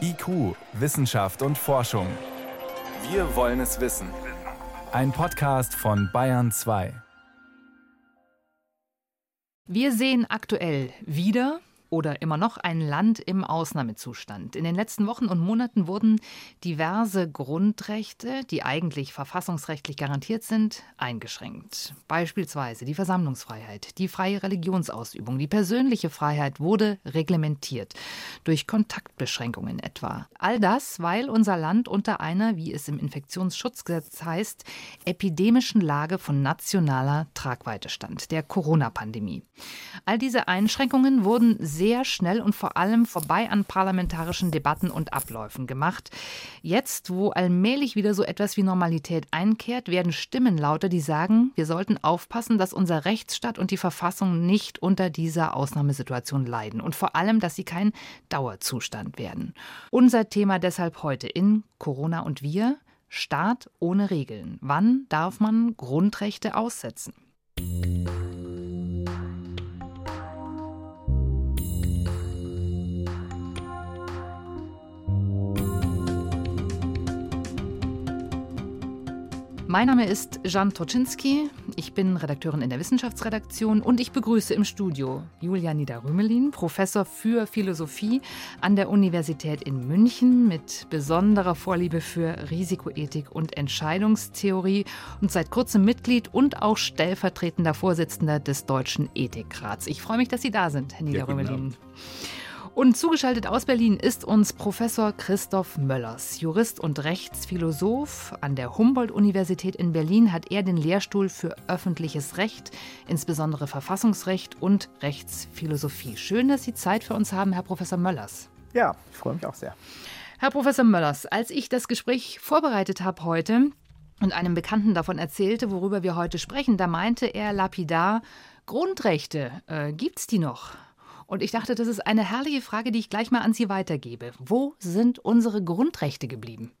IQ, Wissenschaft und Forschung. Wir wollen es wissen. Ein Podcast von Bayern 2. Wir sehen aktuell wieder oder immer noch ein Land im Ausnahmezustand. In den letzten Wochen und Monaten wurden diverse Grundrechte, die eigentlich verfassungsrechtlich garantiert sind, eingeschränkt. Beispielsweise die Versammlungsfreiheit, die freie Religionsausübung, die persönliche Freiheit wurde reglementiert, durch Kontaktbeschränkungen etwa. All das, weil unser Land unter einer, wie es im Infektionsschutzgesetz heißt, epidemischen Lage von nationaler Tragweite stand, der Corona-Pandemie. All diese Einschränkungen wurden sehr sehr schnell und vor allem vorbei an parlamentarischen Debatten und Abläufen gemacht. Jetzt, wo allmählich wieder so etwas wie Normalität einkehrt, werden Stimmen lauter, die sagen, wir sollten aufpassen, dass unser Rechtsstaat und die Verfassung nicht unter dieser Ausnahmesituation leiden und vor allem, dass sie kein Dauerzustand werden. Unser Thema deshalb heute in Corona und wir. Staat ohne Regeln. Wann darf man Grundrechte aussetzen? Mein Name ist Jan Toczynski. Ich bin Redakteurin in der Wissenschaftsredaktion und ich begrüße im Studio Julia Niederrümelin, Professor für Philosophie an der Universität in München mit besonderer Vorliebe für Risikoethik und Entscheidungstheorie und seit kurzem Mitglied und auch stellvertretender Vorsitzender des Deutschen Ethikrats. Ich freue mich, dass Sie da sind, Herr Niederrümelin. Ja, und zugeschaltet aus Berlin ist uns Professor Christoph Möllers. Jurist und Rechtsphilosoph an der Humboldt-Universität in Berlin hat er den Lehrstuhl für öffentliches Recht, insbesondere Verfassungsrecht und Rechtsphilosophie. Schön, dass Sie Zeit für uns haben, Herr Professor Möllers. Ja, ich freue mich auch sehr. Herr Professor Möllers, als ich das Gespräch vorbereitet habe heute und einem Bekannten davon erzählte, worüber wir heute sprechen, da meinte er lapidar, Grundrechte, äh, gibt's die noch? Und ich dachte, das ist eine herrliche Frage, die ich gleich mal an Sie weitergebe. Wo sind unsere Grundrechte geblieben?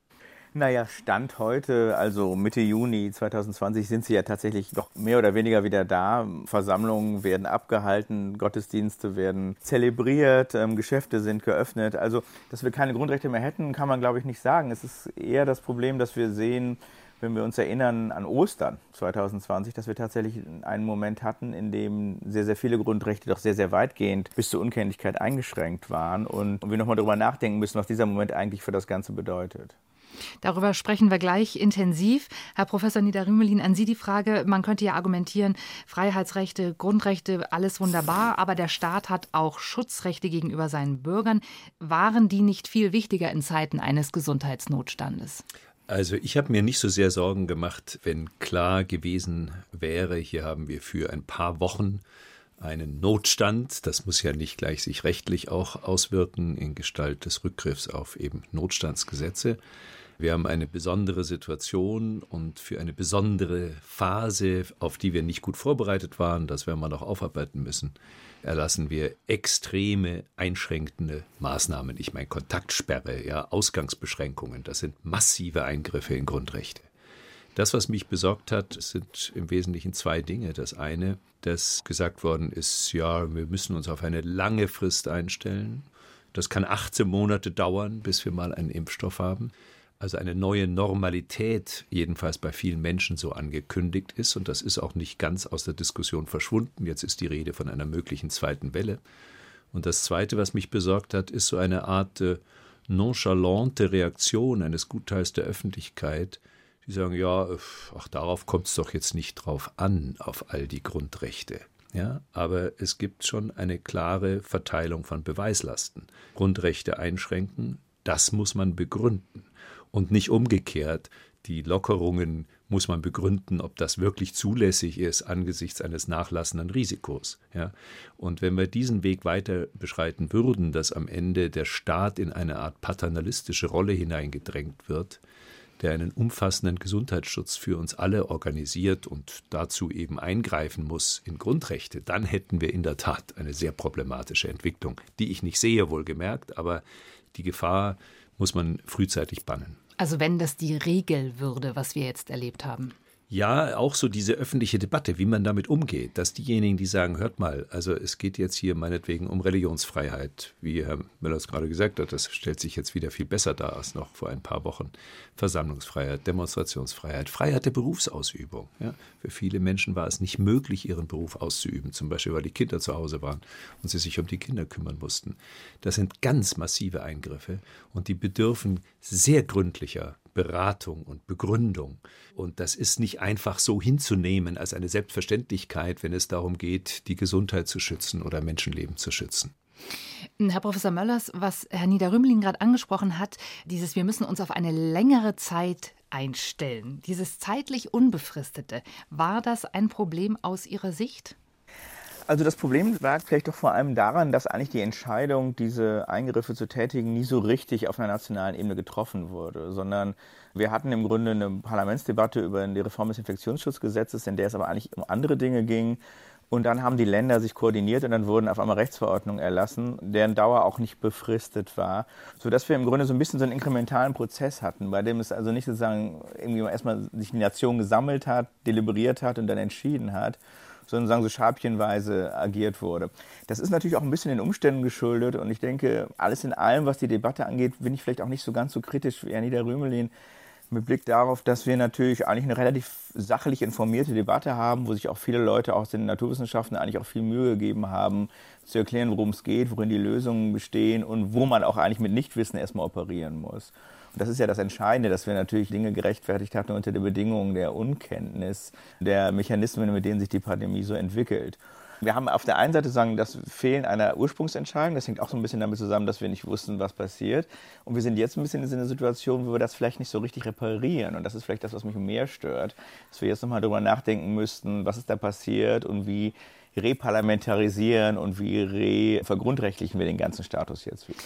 Naja, Stand heute, also Mitte Juni 2020, sind sie ja tatsächlich doch mehr oder weniger wieder da. Versammlungen werden abgehalten, Gottesdienste werden zelebriert, ähm, Geschäfte sind geöffnet. Also, dass wir keine Grundrechte mehr hätten, kann man, glaube ich, nicht sagen. Es ist eher das Problem, dass wir sehen, wenn wir uns erinnern an Ostern 2020, dass wir tatsächlich einen Moment hatten, in dem sehr, sehr viele Grundrechte doch sehr, sehr weitgehend bis zur Unkenntlichkeit eingeschränkt waren und, wir nochmal darüber nachdenken müssen, was dieser Moment eigentlich für das Ganze bedeutet. Darüber sprechen wir gleich intensiv. Herr Professor Niederrümelin, an Sie die Frage, man könnte ja argumentieren, Freiheitsrechte, Grundrechte, alles wunderbar, aber der Staat hat auch Schutzrechte gegenüber seinen Bürgern. Waren die nicht viel wichtiger in Zeiten eines Gesundheitsnotstandes? Also ich habe mir nicht so sehr Sorgen gemacht, wenn klar gewesen wäre, hier haben wir für ein paar Wochen einen Notstand. Das muss ja nicht gleich sich rechtlich auch auswirken in Gestalt des Rückgriffs auf eben Notstandsgesetze. Wir haben eine besondere Situation und für eine besondere Phase, auf die wir nicht gut vorbereitet waren, das werden wir noch aufarbeiten müssen, erlassen wir extreme einschränkende Maßnahmen. Ich meine Kontaktsperre, ja, Ausgangsbeschränkungen, das sind massive Eingriffe in Grundrechte. Das, was mich besorgt hat, sind im Wesentlichen zwei Dinge. Das eine, dass gesagt worden ist, ja, wir müssen uns auf eine lange Frist einstellen. Das kann 18 Monate dauern, bis wir mal einen Impfstoff haben also eine neue Normalität jedenfalls bei vielen Menschen so angekündigt ist. Und das ist auch nicht ganz aus der Diskussion verschwunden. Jetzt ist die Rede von einer möglichen zweiten Welle. Und das Zweite, was mich besorgt hat, ist so eine Art äh, nonchalante Reaktion eines Gutteils der Öffentlichkeit, die sagen, ja, ach, darauf kommt es doch jetzt nicht drauf an, auf all die Grundrechte. Ja, aber es gibt schon eine klare Verteilung von Beweislasten. Grundrechte einschränken, das muss man begründen und nicht umgekehrt. Die Lockerungen muss man begründen, ob das wirklich zulässig ist angesichts eines nachlassenden Risikos. Ja? Und wenn wir diesen Weg weiter beschreiten würden, dass am Ende der Staat in eine Art paternalistische Rolle hineingedrängt wird, der einen umfassenden Gesundheitsschutz für uns alle organisiert und dazu eben eingreifen muss in Grundrechte, dann hätten wir in der Tat eine sehr problematische Entwicklung, die ich nicht sehe, wohlgemerkt, aber die Gefahr muss man frühzeitig bannen. Also wenn das die Regel würde, was wir jetzt erlebt haben. Ja, auch so diese öffentliche Debatte, wie man damit umgeht, dass diejenigen, die sagen, hört mal, also es geht jetzt hier meinetwegen um Religionsfreiheit, wie Herr Müller es gerade gesagt hat, das stellt sich jetzt wieder viel besser dar als noch vor ein paar Wochen. Versammlungsfreiheit, Demonstrationsfreiheit, Freiheit der Berufsausübung. Ja. Für viele Menschen war es nicht möglich, ihren Beruf auszuüben, zum Beispiel weil die Kinder zu Hause waren und sie sich um die Kinder kümmern mussten. Das sind ganz massive Eingriffe und die bedürfen sehr gründlicher Beratung und Begründung. Und das ist nicht einfach so hinzunehmen als eine Selbstverständlichkeit, wenn es darum geht, die Gesundheit zu schützen oder Menschenleben zu schützen. Herr Professor Möllers, was Herr Niederrümelin gerade angesprochen hat, dieses Wir müssen uns auf eine längere Zeit einstellen, dieses zeitlich Unbefristete, war das ein Problem aus Ihrer Sicht? Also das Problem lag vielleicht doch vor allem daran, dass eigentlich die Entscheidung, diese Eingriffe zu tätigen, nie so richtig auf einer nationalen Ebene getroffen wurde, sondern wir hatten im Grunde eine Parlamentsdebatte über die Reform des Infektionsschutzgesetzes, in der es aber eigentlich um andere Dinge ging. Und dann haben die Länder sich koordiniert und dann wurden auf einmal Rechtsverordnungen erlassen, deren Dauer auch nicht befristet war, sodass wir im Grunde so ein bisschen so einen inkrementalen Prozess hatten, bei dem es also nicht sozusagen irgendwie erstmal sich die Nation gesammelt hat, deliberiert hat und dann entschieden hat, sondern sagen so schabchenweise agiert wurde. Das ist natürlich auch ein bisschen den Umständen geschuldet und ich denke, alles in allem, was die Debatte angeht, bin ich vielleicht auch nicht so ganz so kritisch wie Anita Rümelin mit Blick darauf, dass wir natürlich eigentlich eine relativ sachlich informierte Debatte haben, wo sich auch viele Leute aus den Naturwissenschaften eigentlich auch viel Mühe gegeben haben, zu erklären, worum es geht, worin die Lösungen bestehen und wo man auch eigentlich mit Nichtwissen erstmal operieren muss. Und das ist ja das Entscheidende, dass wir natürlich Dinge gerechtfertigt hatten unter den Bedingungen der Unkenntnis der Mechanismen, mit denen sich die Pandemie so entwickelt. Wir haben auf der einen Seite sagen, das Fehlen einer Ursprungsentscheidung. Das hängt auch so ein bisschen damit zusammen, dass wir nicht wussten, was passiert. Und wir sind jetzt ein bisschen in einer Situation, wo wir das vielleicht nicht so richtig reparieren. Und das ist vielleicht das, was mich mehr stört, dass wir jetzt nochmal darüber nachdenken müssten, was ist da passiert und wie reparlamentarisieren und wie re vergrundrechtlichen wir den ganzen Status jetzt wieder.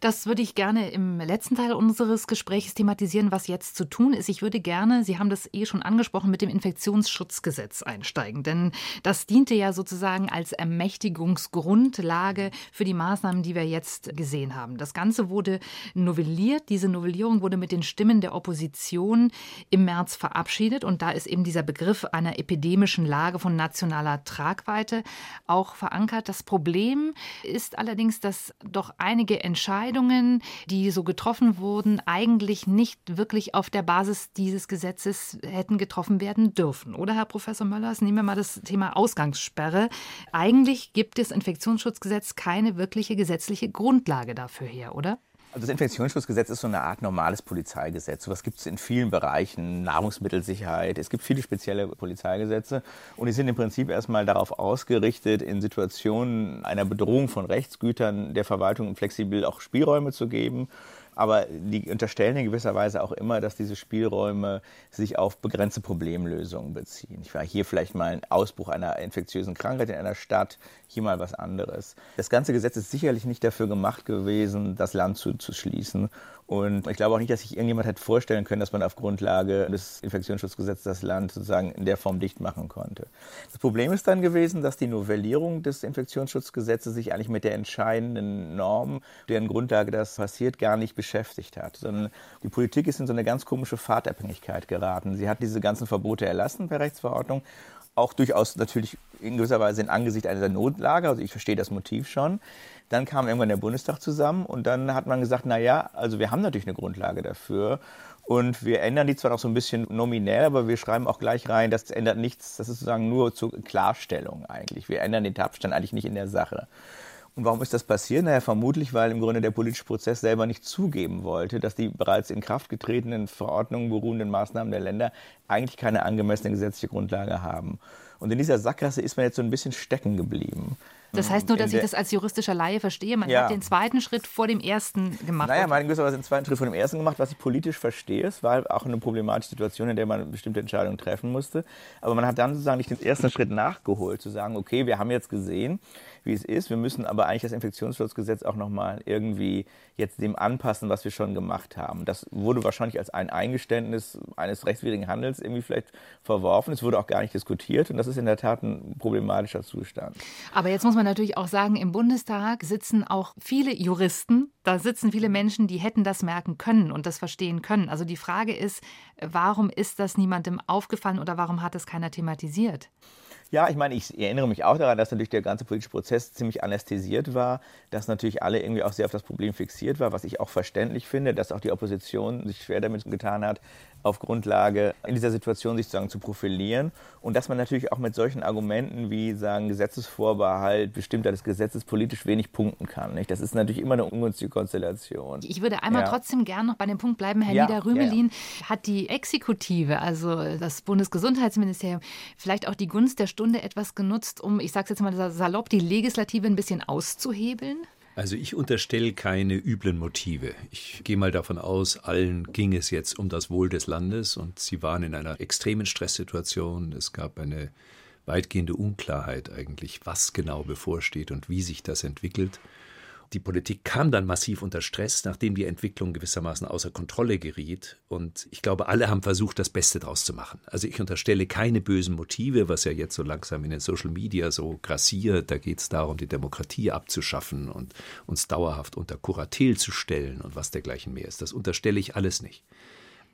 Das würde ich gerne im letzten Teil unseres Gesprächs thematisieren, was jetzt zu tun ist. Ich würde gerne, Sie haben das eh schon angesprochen, mit dem Infektionsschutzgesetz einsteigen. Denn das diente ja sozusagen als Ermächtigungsgrundlage für die Maßnahmen, die wir jetzt gesehen haben. Das Ganze wurde novelliert. Diese Novellierung wurde mit den Stimmen der Opposition im März verabschiedet. Und da ist eben dieser Begriff einer epidemischen Lage von nationaler Tragweite auch verankert. Das Problem ist allerdings, dass doch einige Entscheidungen Entscheidungen, die so getroffen wurden, eigentlich nicht wirklich auf der Basis dieses Gesetzes hätten getroffen werden dürfen. Oder, Herr Professor Möllers, nehmen wir mal das Thema Ausgangssperre. Eigentlich gibt das Infektionsschutzgesetz keine wirkliche gesetzliche Grundlage dafür her, oder? Also das Infektionsschutzgesetz ist so eine Art normales Polizeigesetz. So was gibt es in vielen Bereichen, Nahrungsmittelsicherheit. Es gibt viele spezielle Polizeigesetze und die sind im Prinzip erstmal darauf ausgerichtet, in Situationen einer Bedrohung von Rechtsgütern der Verwaltung flexibel auch Spielräume zu geben aber die unterstellen in gewisser Weise auch immer, dass diese Spielräume sich auf begrenzte Problemlösungen beziehen. Ich war hier vielleicht mal ein Ausbruch einer infektiösen Krankheit in einer Stadt, hier mal was anderes. Das ganze Gesetz ist sicherlich nicht dafür gemacht gewesen, das Land zuzuschließen und ich glaube auch nicht, dass sich irgendjemand hätte vorstellen können, dass man auf Grundlage des Infektionsschutzgesetzes das Land sozusagen in der Form dicht machen konnte. Das Problem ist dann gewesen, dass die Novellierung des Infektionsschutzgesetzes sich eigentlich mit der entscheidenden Norm, deren Grundlage das passiert, gar nicht beschäftigt hat, sondern die Politik ist in so eine ganz komische Fahrtabhängigkeit geraten. Sie hat diese ganzen Verbote erlassen per Rechtsverordnung auch durchaus natürlich in gewisser Weise in Angesicht einer Notlage, also ich verstehe das Motiv schon. Dann kam irgendwann der Bundestag zusammen und dann hat man gesagt, na ja, also wir haben natürlich eine Grundlage dafür und wir ändern die zwar noch so ein bisschen nominell, aber wir schreiben auch gleich rein, das ändert nichts, das ist sozusagen nur zur Klarstellung eigentlich. Wir ändern den Tatbestand eigentlich nicht in der Sache. Und warum ist das passiert? Naja, vermutlich, weil im Grunde der politische Prozess selber nicht zugeben wollte, dass die bereits in Kraft getretenen Verordnungen beruhenden Maßnahmen der Länder eigentlich keine angemessene gesetzliche Grundlage haben. Und in dieser Sackgasse ist man jetzt so ein bisschen stecken geblieben. Das heißt nur, dass ich das als juristischer Laie verstehe. Man ja. hat den zweiten Schritt vor dem ersten gemacht. Naja, man hat gewisserweise den zweiten Schritt vor dem ersten gemacht. Was ich politisch verstehe, es war auch eine problematische Situation, in der man bestimmte Entscheidungen treffen musste. Aber man hat dann sozusagen nicht den ersten Schritt nachgeholt, zu sagen, okay, wir haben jetzt gesehen, wie es ist. Wir müssen aber eigentlich das Infektionsschutzgesetz auch nochmal irgendwie jetzt dem anpassen, was wir schon gemacht haben. Das wurde wahrscheinlich als ein Eingeständnis eines rechtswidrigen Handels irgendwie vielleicht verworfen. Es wurde auch gar nicht diskutiert und das ist in der Tat ein problematischer Zustand. Aber jetzt muss man natürlich auch sagen, im Bundestag sitzen auch viele Juristen. Da sitzen viele Menschen, die hätten das merken können und das verstehen können. Also die Frage ist, warum ist das niemandem aufgefallen oder warum hat es keiner thematisiert? Ja, ich meine, ich erinnere mich auch daran, dass natürlich der ganze politische Prozess ziemlich anästhesiert war, dass natürlich alle irgendwie auch sehr auf das Problem fixiert war, was ich auch verständlich finde, dass auch die Opposition sich schwer damit getan hat, auf Grundlage in dieser Situation sich sozusagen zu profilieren und dass man natürlich auch mit solchen Argumenten wie sagen Gesetzesvorbehalt, Bestimmtheit des Gesetzes politisch wenig punkten kann. Nicht? Das ist natürlich immer eine ungünstige Konstellation. Ich würde einmal ja. trotzdem gerne noch bei dem Punkt bleiben, Herr ja, Niederrümelin. Ja, Hat die Exekutive, also das Bundesgesundheitsministerium, vielleicht auch die Gunst der Stunde etwas genutzt, um, ich sage es jetzt mal salopp, die Legislative ein bisschen auszuhebeln? Also ich unterstelle keine üblen Motive. Ich gehe mal davon aus, allen ging es jetzt um das Wohl des Landes und sie waren in einer extremen Stresssituation. Es gab eine weitgehende Unklarheit eigentlich, was genau bevorsteht und wie sich das entwickelt. Die Politik kam dann massiv unter Stress, nachdem die Entwicklung gewissermaßen außer Kontrolle geriet. Und ich glaube, alle haben versucht, das Beste daraus zu machen. Also ich unterstelle keine bösen Motive, was ja jetzt so langsam in den Social Media so grassiert. Da geht es darum, die Demokratie abzuschaffen und uns dauerhaft unter Kuratel zu stellen und was dergleichen mehr ist. Das unterstelle ich alles nicht.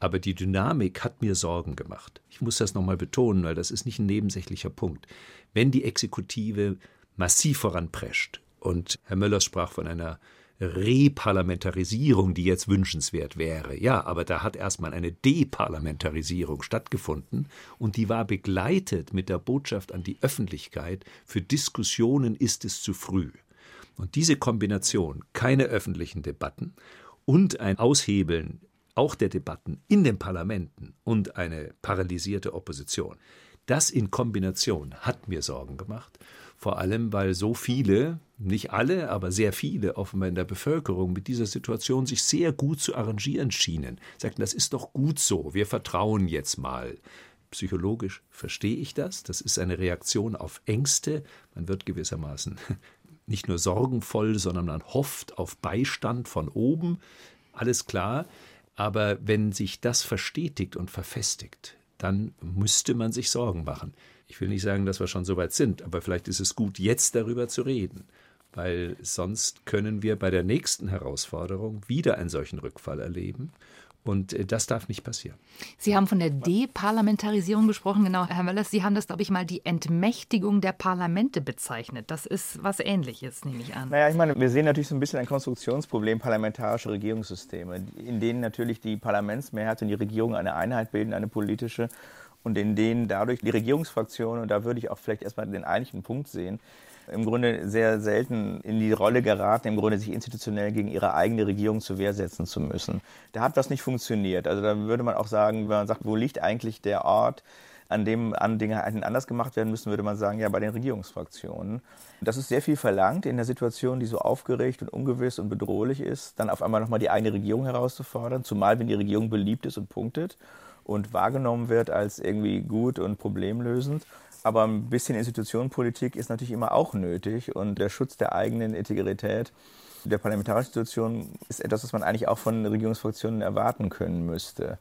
Aber die Dynamik hat mir Sorgen gemacht. Ich muss das nochmal betonen, weil das ist nicht ein nebensächlicher Punkt. Wenn die Exekutive massiv voranprescht, und Herr Möllers sprach von einer Reparlamentarisierung, die jetzt wünschenswert wäre. Ja, aber da hat erstmal eine Deparlamentarisierung stattgefunden und die war begleitet mit der Botschaft an die Öffentlichkeit, für Diskussionen ist es zu früh. Und diese Kombination, keine öffentlichen Debatten und ein Aushebeln auch der Debatten in den Parlamenten und eine paralysierte Opposition, das in Kombination hat mir Sorgen gemacht. Vor allem, weil so viele, nicht alle, aber sehr viele offenbar in der Bevölkerung mit dieser Situation sich sehr gut zu arrangieren schienen. Sagten, das ist doch gut so, wir vertrauen jetzt mal. Psychologisch verstehe ich das. Das ist eine Reaktion auf Ängste. Man wird gewissermaßen nicht nur sorgenvoll, sondern man hofft auf Beistand von oben. Alles klar. Aber wenn sich das verstetigt und verfestigt, dann müsste man sich Sorgen machen. Ich will nicht sagen, dass wir schon so weit sind, aber vielleicht ist es gut, jetzt darüber zu reden, weil sonst können wir bei der nächsten Herausforderung wieder einen solchen Rückfall erleben. Und äh, das darf nicht passieren. Sie haben von der Deparlamentarisierung gesprochen, genau, Herr Möllers. Sie haben das, glaube ich, mal die Entmächtigung der Parlamente bezeichnet. Das ist was Ähnliches, nehme ich an. Naja, ich meine, wir sehen natürlich so ein bisschen ein Konstruktionsproblem parlamentarische Regierungssysteme, in denen natürlich die Parlamentsmehrheit und die Regierung eine Einheit bilden, eine politische und in denen dadurch die Regierungsfraktionen, und da würde ich auch vielleicht erstmal den eigentlichen Punkt sehen, im Grunde sehr selten in die Rolle geraten, im Grunde sich institutionell gegen ihre eigene Regierung zur Wehr setzen zu müssen. Da hat was nicht funktioniert. Also da würde man auch sagen, wenn man sagt, wo liegt eigentlich der Ort, an dem an Dinge anders gemacht werden müssen, würde man sagen, ja, bei den Regierungsfraktionen. Das ist sehr viel verlangt in der Situation, die so aufgeregt und ungewiss und bedrohlich ist, dann auf einmal nochmal die eigene Regierung herauszufordern, zumal wenn die Regierung beliebt ist und punktet und wahrgenommen wird als irgendwie gut und problemlösend. Aber ein bisschen Institutionenpolitik ist natürlich immer auch nötig und der Schutz der eigenen Integrität der parlamentarischen Institution ist etwas, was man eigentlich auch von Regierungsfraktionen erwarten können müsste.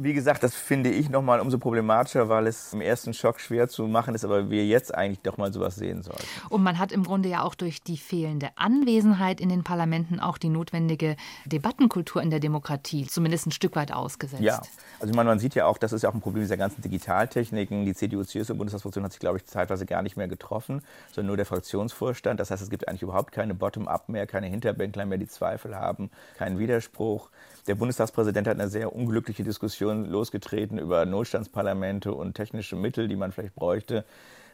Wie gesagt, das finde ich nochmal umso problematischer, weil es im ersten Schock schwer zu machen ist, aber wir jetzt eigentlich doch mal sowas sehen sollten. Und man hat im Grunde ja auch durch die fehlende Anwesenheit in den Parlamenten auch die notwendige Debattenkultur in der Demokratie zumindest ein Stück weit ausgesetzt. Ja, also ich meine, man sieht ja auch, das ist ja auch ein Problem dieser ganzen Digitaltechniken. Die CDU-CSU-Bundestagsfraktion hat sich, glaube ich, zeitweise gar nicht mehr getroffen, sondern nur der Fraktionsvorstand. Das heißt, es gibt eigentlich überhaupt keine Bottom-up mehr, keine Hinterbänkler mehr, die Zweifel haben, keinen Widerspruch. Der Bundestagspräsident hat eine sehr unglückliche Diskussion losgetreten über Notstandsparlamente und technische Mittel, die man vielleicht bräuchte.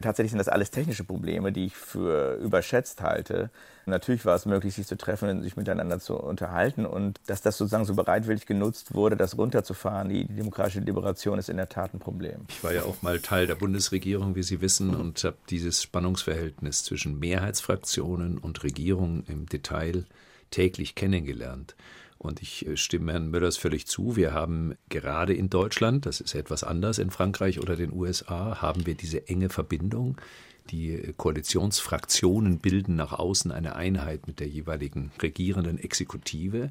Tatsächlich sind das alles technische Probleme, die ich für überschätzt halte. Natürlich war es möglich, sich zu treffen und sich miteinander zu unterhalten. Und dass das sozusagen so bereitwillig genutzt wurde, das runterzufahren, die, die demokratische Liberation ist in der Tat ein Problem. Ich war ja auch mal Teil der Bundesregierung, wie Sie wissen, und habe dieses Spannungsverhältnis zwischen Mehrheitsfraktionen und Regierung im Detail täglich kennengelernt. Und ich äh, stimme Herrn Möllers völlig zu. Wir haben gerade in Deutschland, das ist etwas anders in Frankreich oder den USA, haben wir diese enge Verbindung. Die äh, Koalitionsfraktionen bilden nach außen eine Einheit mit der jeweiligen regierenden Exekutive.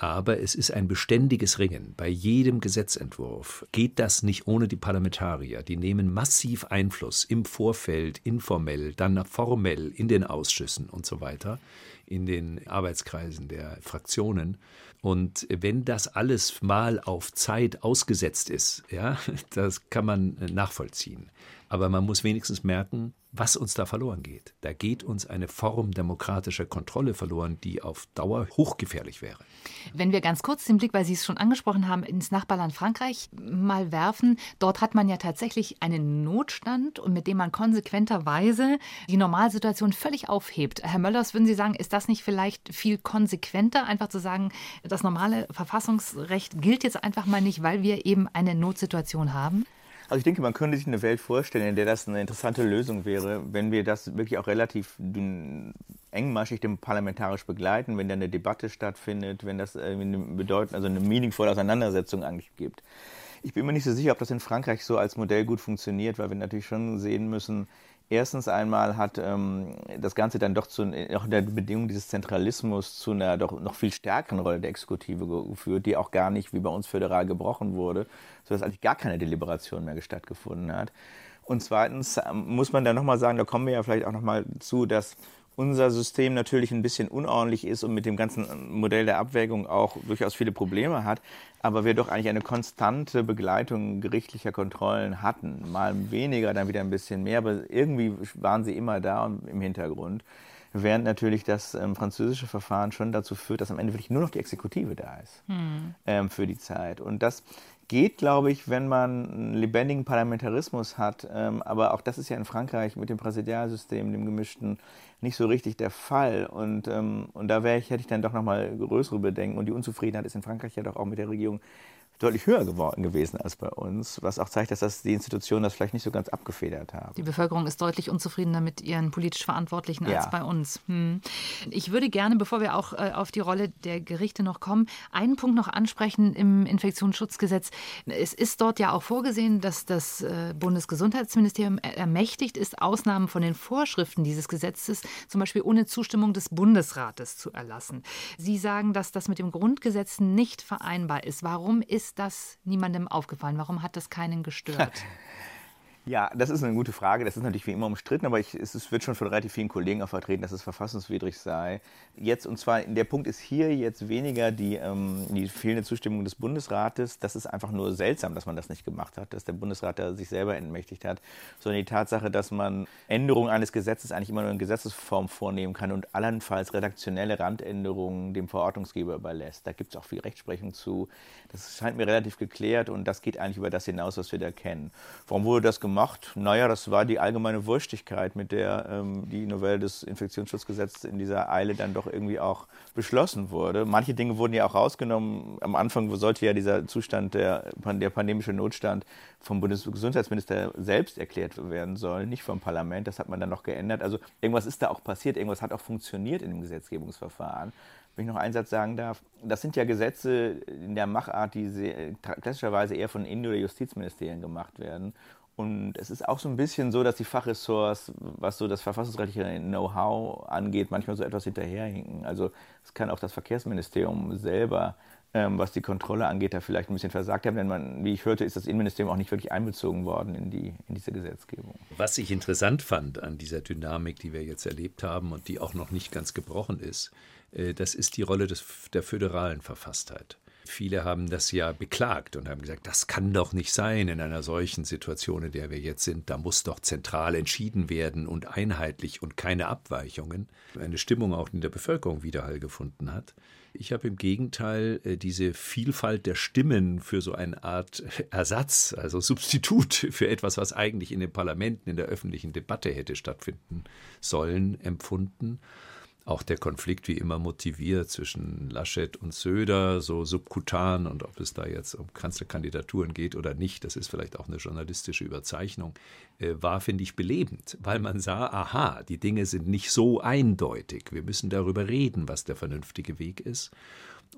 Aber es ist ein beständiges Ringen. Bei jedem Gesetzentwurf geht das nicht ohne die Parlamentarier. Die nehmen massiv Einfluss im Vorfeld, informell, dann formell in den Ausschüssen und so weiter, in den Arbeitskreisen der Fraktionen. Und wenn das alles mal auf Zeit ausgesetzt ist, ja, das kann man nachvollziehen. Aber man muss wenigstens merken, was uns da verloren geht. Da geht uns eine Form demokratischer Kontrolle verloren, die auf Dauer hochgefährlich wäre. Wenn wir ganz kurz den Blick, weil Sie es schon angesprochen haben, ins Nachbarland Frankreich mal werfen, dort hat man ja tatsächlich einen Notstand und mit dem man konsequenterweise die Normalsituation völlig aufhebt. Herr Möllers, würden Sie sagen, ist das nicht vielleicht viel konsequenter, einfach zu sagen, das normale Verfassungsrecht gilt jetzt einfach mal nicht, weil wir eben eine Notsituation haben? Also ich denke, man könnte sich eine Welt vorstellen, in der das eine interessante Lösung wäre, wenn wir das wirklich auch relativ engmaschig parlamentarisch begleiten, wenn da eine Debatte stattfindet, wenn das eine bedeutend, also eine meaningvolle Auseinandersetzung eigentlich gibt. Ich bin mir nicht so sicher, ob das in Frankreich so als Modell gut funktioniert, weil wir natürlich schon sehen müssen, Erstens einmal hat ähm, das Ganze dann doch zu, auch in der Bedingung dieses Zentralismus zu einer doch noch viel stärkeren Rolle der Exekutive geführt, die auch gar nicht wie bei uns föderal gebrochen wurde, sodass eigentlich gar keine Deliberation mehr stattgefunden hat. Und zweitens ähm, muss man dann nochmal sagen, da kommen wir ja vielleicht auch nochmal zu, dass unser System natürlich ein bisschen unordentlich ist und mit dem ganzen Modell der Abwägung auch durchaus viele Probleme hat, aber wir doch eigentlich eine konstante Begleitung gerichtlicher Kontrollen hatten. Mal weniger, dann wieder ein bisschen mehr, aber irgendwie waren sie immer da im Hintergrund. Während natürlich das ähm, französische Verfahren schon dazu führt, dass am Ende wirklich nur noch die Exekutive da ist hm. ähm, für die Zeit. Und das geht, glaube ich, wenn man einen lebendigen Parlamentarismus hat. Ähm, aber auch das ist ja in Frankreich mit dem Präsidialsystem, dem gemischten, nicht so richtig der Fall. Und, ähm, und da ich, hätte ich dann doch nochmal größere Bedenken. Und die Unzufriedenheit ist in Frankreich ja doch auch mit der Regierung deutlich höher geworden gewesen als bei uns, was auch zeigt, dass das die Institutionen das vielleicht nicht so ganz abgefedert haben. Die Bevölkerung ist deutlich unzufriedener mit ihren politisch Verantwortlichen ja. als bei uns. Hm. Ich würde gerne, bevor wir auch äh, auf die Rolle der Gerichte noch kommen, einen Punkt noch ansprechen im Infektionsschutzgesetz. Es ist dort ja auch vorgesehen, dass das äh, Bundesgesundheitsministerium ermächtigt ist, Ausnahmen von den Vorschriften dieses Gesetzes zum Beispiel ohne Zustimmung des Bundesrates zu erlassen. Sie sagen, dass das mit dem Grundgesetz nicht vereinbar ist. Warum ist ist das niemandem aufgefallen? Warum hat das keinen gestört? Ja, das ist eine gute Frage. Das ist natürlich wie immer umstritten, aber ich, es wird schon von relativ vielen Kollegen auch vertreten, dass es verfassungswidrig sei. Jetzt, und zwar, der Punkt ist hier jetzt weniger die, ähm, die fehlende Zustimmung des Bundesrates. Das ist einfach nur seltsam, dass man das nicht gemacht hat, dass der Bundesrat da sich selber entmächtigt hat, sondern die Tatsache, dass man Änderungen eines Gesetzes eigentlich immer nur in Gesetzesform vornehmen kann und allenfalls redaktionelle Randänderungen dem Verordnungsgeber überlässt. Da gibt es auch viel Rechtsprechung zu. Das scheint mir relativ geklärt und das geht eigentlich über das hinaus, was wir da kennen. Warum wurde das gemacht? Gemacht? Naja, das war die allgemeine Wurstigkeit, mit der ähm, die Novelle des Infektionsschutzgesetzes in dieser Eile dann doch irgendwie auch beschlossen wurde. Manche Dinge wurden ja auch rausgenommen. Am Anfang sollte ja dieser Zustand, der, der pandemische Notstand vom Bundesgesundheitsminister selbst erklärt werden sollen, nicht vom Parlament. Das hat man dann noch geändert. Also irgendwas ist da auch passiert, irgendwas hat auch funktioniert in dem Gesetzgebungsverfahren wenn ich noch einen Satz sagen darf, das sind ja Gesetze in der Machart, die sehr, klassischerweise eher von Innen- oder Justizministerien gemacht werden. Und es ist auch so ein bisschen so, dass die Fachressorts, was so das verfassungsrechtliche Know-how angeht, manchmal so etwas hinterherhinken. Also es kann auch das Verkehrsministerium selber, ähm, was die Kontrolle angeht, da vielleicht ein bisschen versagt haben. Denn man, wie ich hörte, ist das Innenministerium auch nicht wirklich einbezogen worden in, die, in diese Gesetzgebung. Was ich interessant fand an dieser Dynamik, die wir jetzt erlebt haben und die auch noch nicht ganz gebrochen ist, äh, das ist die Rolle des, der föderalen Verfasstheit. Viele haben das ja beklagt und haben gesagt, das kann doch nicht sein in einer solchen Situation, in der wir jetzt sind. Da muss doch zentral entschieden werden und einheitlich und keine Abweichungen. Eine Stimmung auch in der Bevölkerung Widerhall gefunden hat. Ich habe im Gegenteil äh, diese Vielfalt der Stimmen für so eine Art Ersatz, also Substitut für etwas, was eigentlich in den Parlamenten, in der öffentlichen Debatte hätte stattfinden sollen, empfunden auch der Konflikt wie immer motiviert zwischen Laschet und Söder, so subkutan und ob es da jetzt um Kanzlerkandidaturen geht oder nicht, das ist vielleicht auch eine journalistische Überzeichnung, äh, war, finde ich, belebend, weil man sah, aha, die Dinge sind nicht so eindeutig. Wir müssen darüber reden, was der vernünftige Weg ist.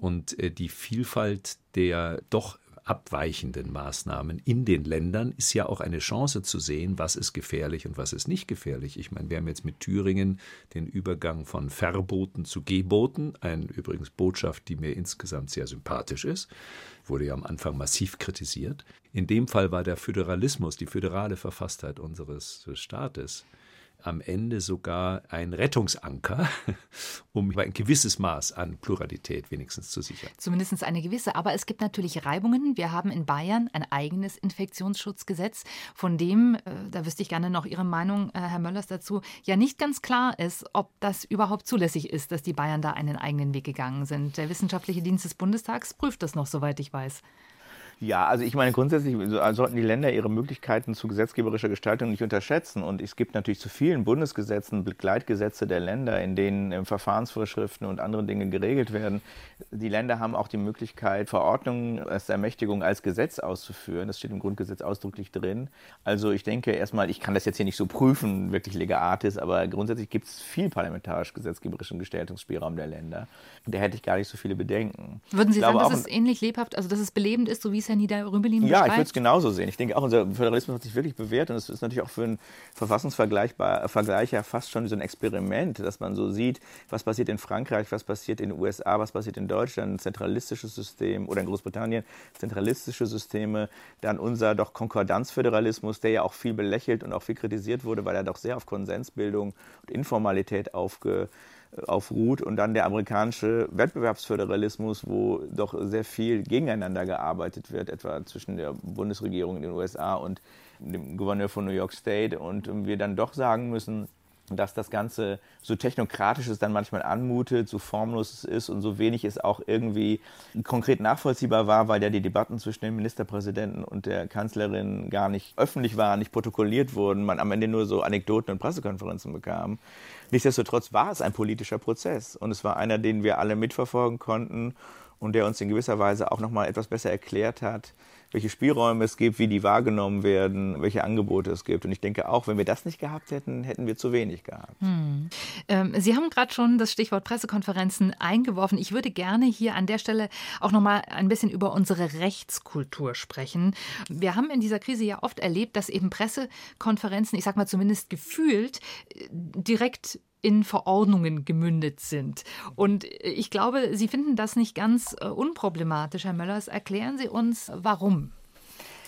Und äh, die Vielfalt der doch abweichenden Maßnahmen in den Ländern ist ja auch eine Chance zu sehen, was ist gefährlich und was ist nicht gefährlich. Ich meine, wir haben jetzt mit Thüringen den Übergang von Verboten zu Geboten, eine übrigens Botschaft, die mir insgesamt sehr sympathisch ist, wurde ja am Anfang massiv kritisiert. In dem Fall war der Föderalismus, die föderale Verfasstheit unseres Staates am Ende sogar ein Rettungsanker, um ein gewisses Maß an Pluralität wenigstens zu sichern. Zumindest eine gewisse. Aber es gibt natürlich Reibungen. Wir haben in Bayern ein eigenes Infektionsschutzgesetz, von dem, äh, da wüsste ich gerne noch Ihre Meinung, äh, Herr Möllers, dazu, ja nicht ganz klar ist, ob das überhaupt zulässig ist, dass die Bayern da einen eigenen Weg gegangen sind. Der Wissenschaftliche Dienst des Bundestags prüft das noch, soweit ich weiß. Ja, also ich meine, grundsätzlich sollten die Länder ihre Möglichkeiten zu gesetzgeberischer Gestaltung nicht unterschätzen. Und es gibt natürlich zu vielen Bundesgesetzen Begleitgesetze der Länder, in denen ähm, Verfahrensvorschriften und andere Dinge geregelt werden. Die Länder haben auch die Möglichkeit, Verordnungen als Ermächtigung als Gesetz auszuführen. Das steht im Grundgesetz ausdrücklich drin. Also ich denke erstmal, ich kann das jetzt hier nicht so prüfen, wirklich legat ist, aber grundsätzlich gibt es viel parlamentarisch gesetzgeberischen Gestaltungsspielraum der Länder. Und da hätte ich gar nicht so viele Bedenken. Würden Sie sagen, dass es ähnlich lebhaft, also dass es belebend ist, so wie es Herr Nieder-Rümelin Ja, ich würde es genauso sehen. Ich denke auch, unser Föderalismus hat sich wirklich bewährt und es ist natürlich auch für einen Verfassungsvergleich ja fast schon so ein Experiment, dass man so sieht, was passiert in Frankreich, was passiert in den USA, was passiert in Deutschland, ein zentralistisches System oder in Großbritannien, zentralistische Systeme, dann unser doch Konkordanzföderalismus, der ja auch viel belächelt und auch viel kritisiert wurde, weil er doch sehr auf Konsensbildung und Informalität aufge aufruht und dann der amerikanische Wettbewerbsföderalismus, wo doch sehr viel gegeneinander gearbeitet wird, etwa zwischen der Bundesregierung in den USA und dem Gouverneur von New York State und wir dann doch sagen müssen, dass das Ganze so technokratisch es dann manchmal anmutet, so formlos es ist und so wenig es auch irgendwie konkret nachvollziehbar war, weil ja die Debatten zwischen dem Ministerpräsidenten und der Kanzlerin gar nicht öffentlich waren, nicht protokolliert wurden, man am Ende nur so Anekdoten und Pressekonferenzen bekam. Nichtsdestotrotz war es ein politischer Prozess und es war einer, den wir alle mitverfolgen konnten und der uns in gewisser Weise auch nochmal etwas besser erklärt hat, welche Spielräume es gibt, wie die wahrgenommen werden, welche Angebote es gibt. Und ich denke auch, wenn wir das nicht gehabt hätten, hätten wir zu wenig gehabt. Hm. Ähm, Sie haben gerade schon das Stichwort Pressekonferenzen eingeworfen. Ich würde gerne hier an der Stelle auch noch mal ein bisschen über unsere Rechtskultur sprechen. Wir haben in dieser Krise ja oft erlebt, dass eben Pressekonferenzen, ich sag mal zumindest gefühlt, äh, direkt in Verordnungen gemündet sind. Und ich glaube, Sie finden das nicht ganz äh, unproblematisch, Herr Möllers. Erklären Sie uns, warum.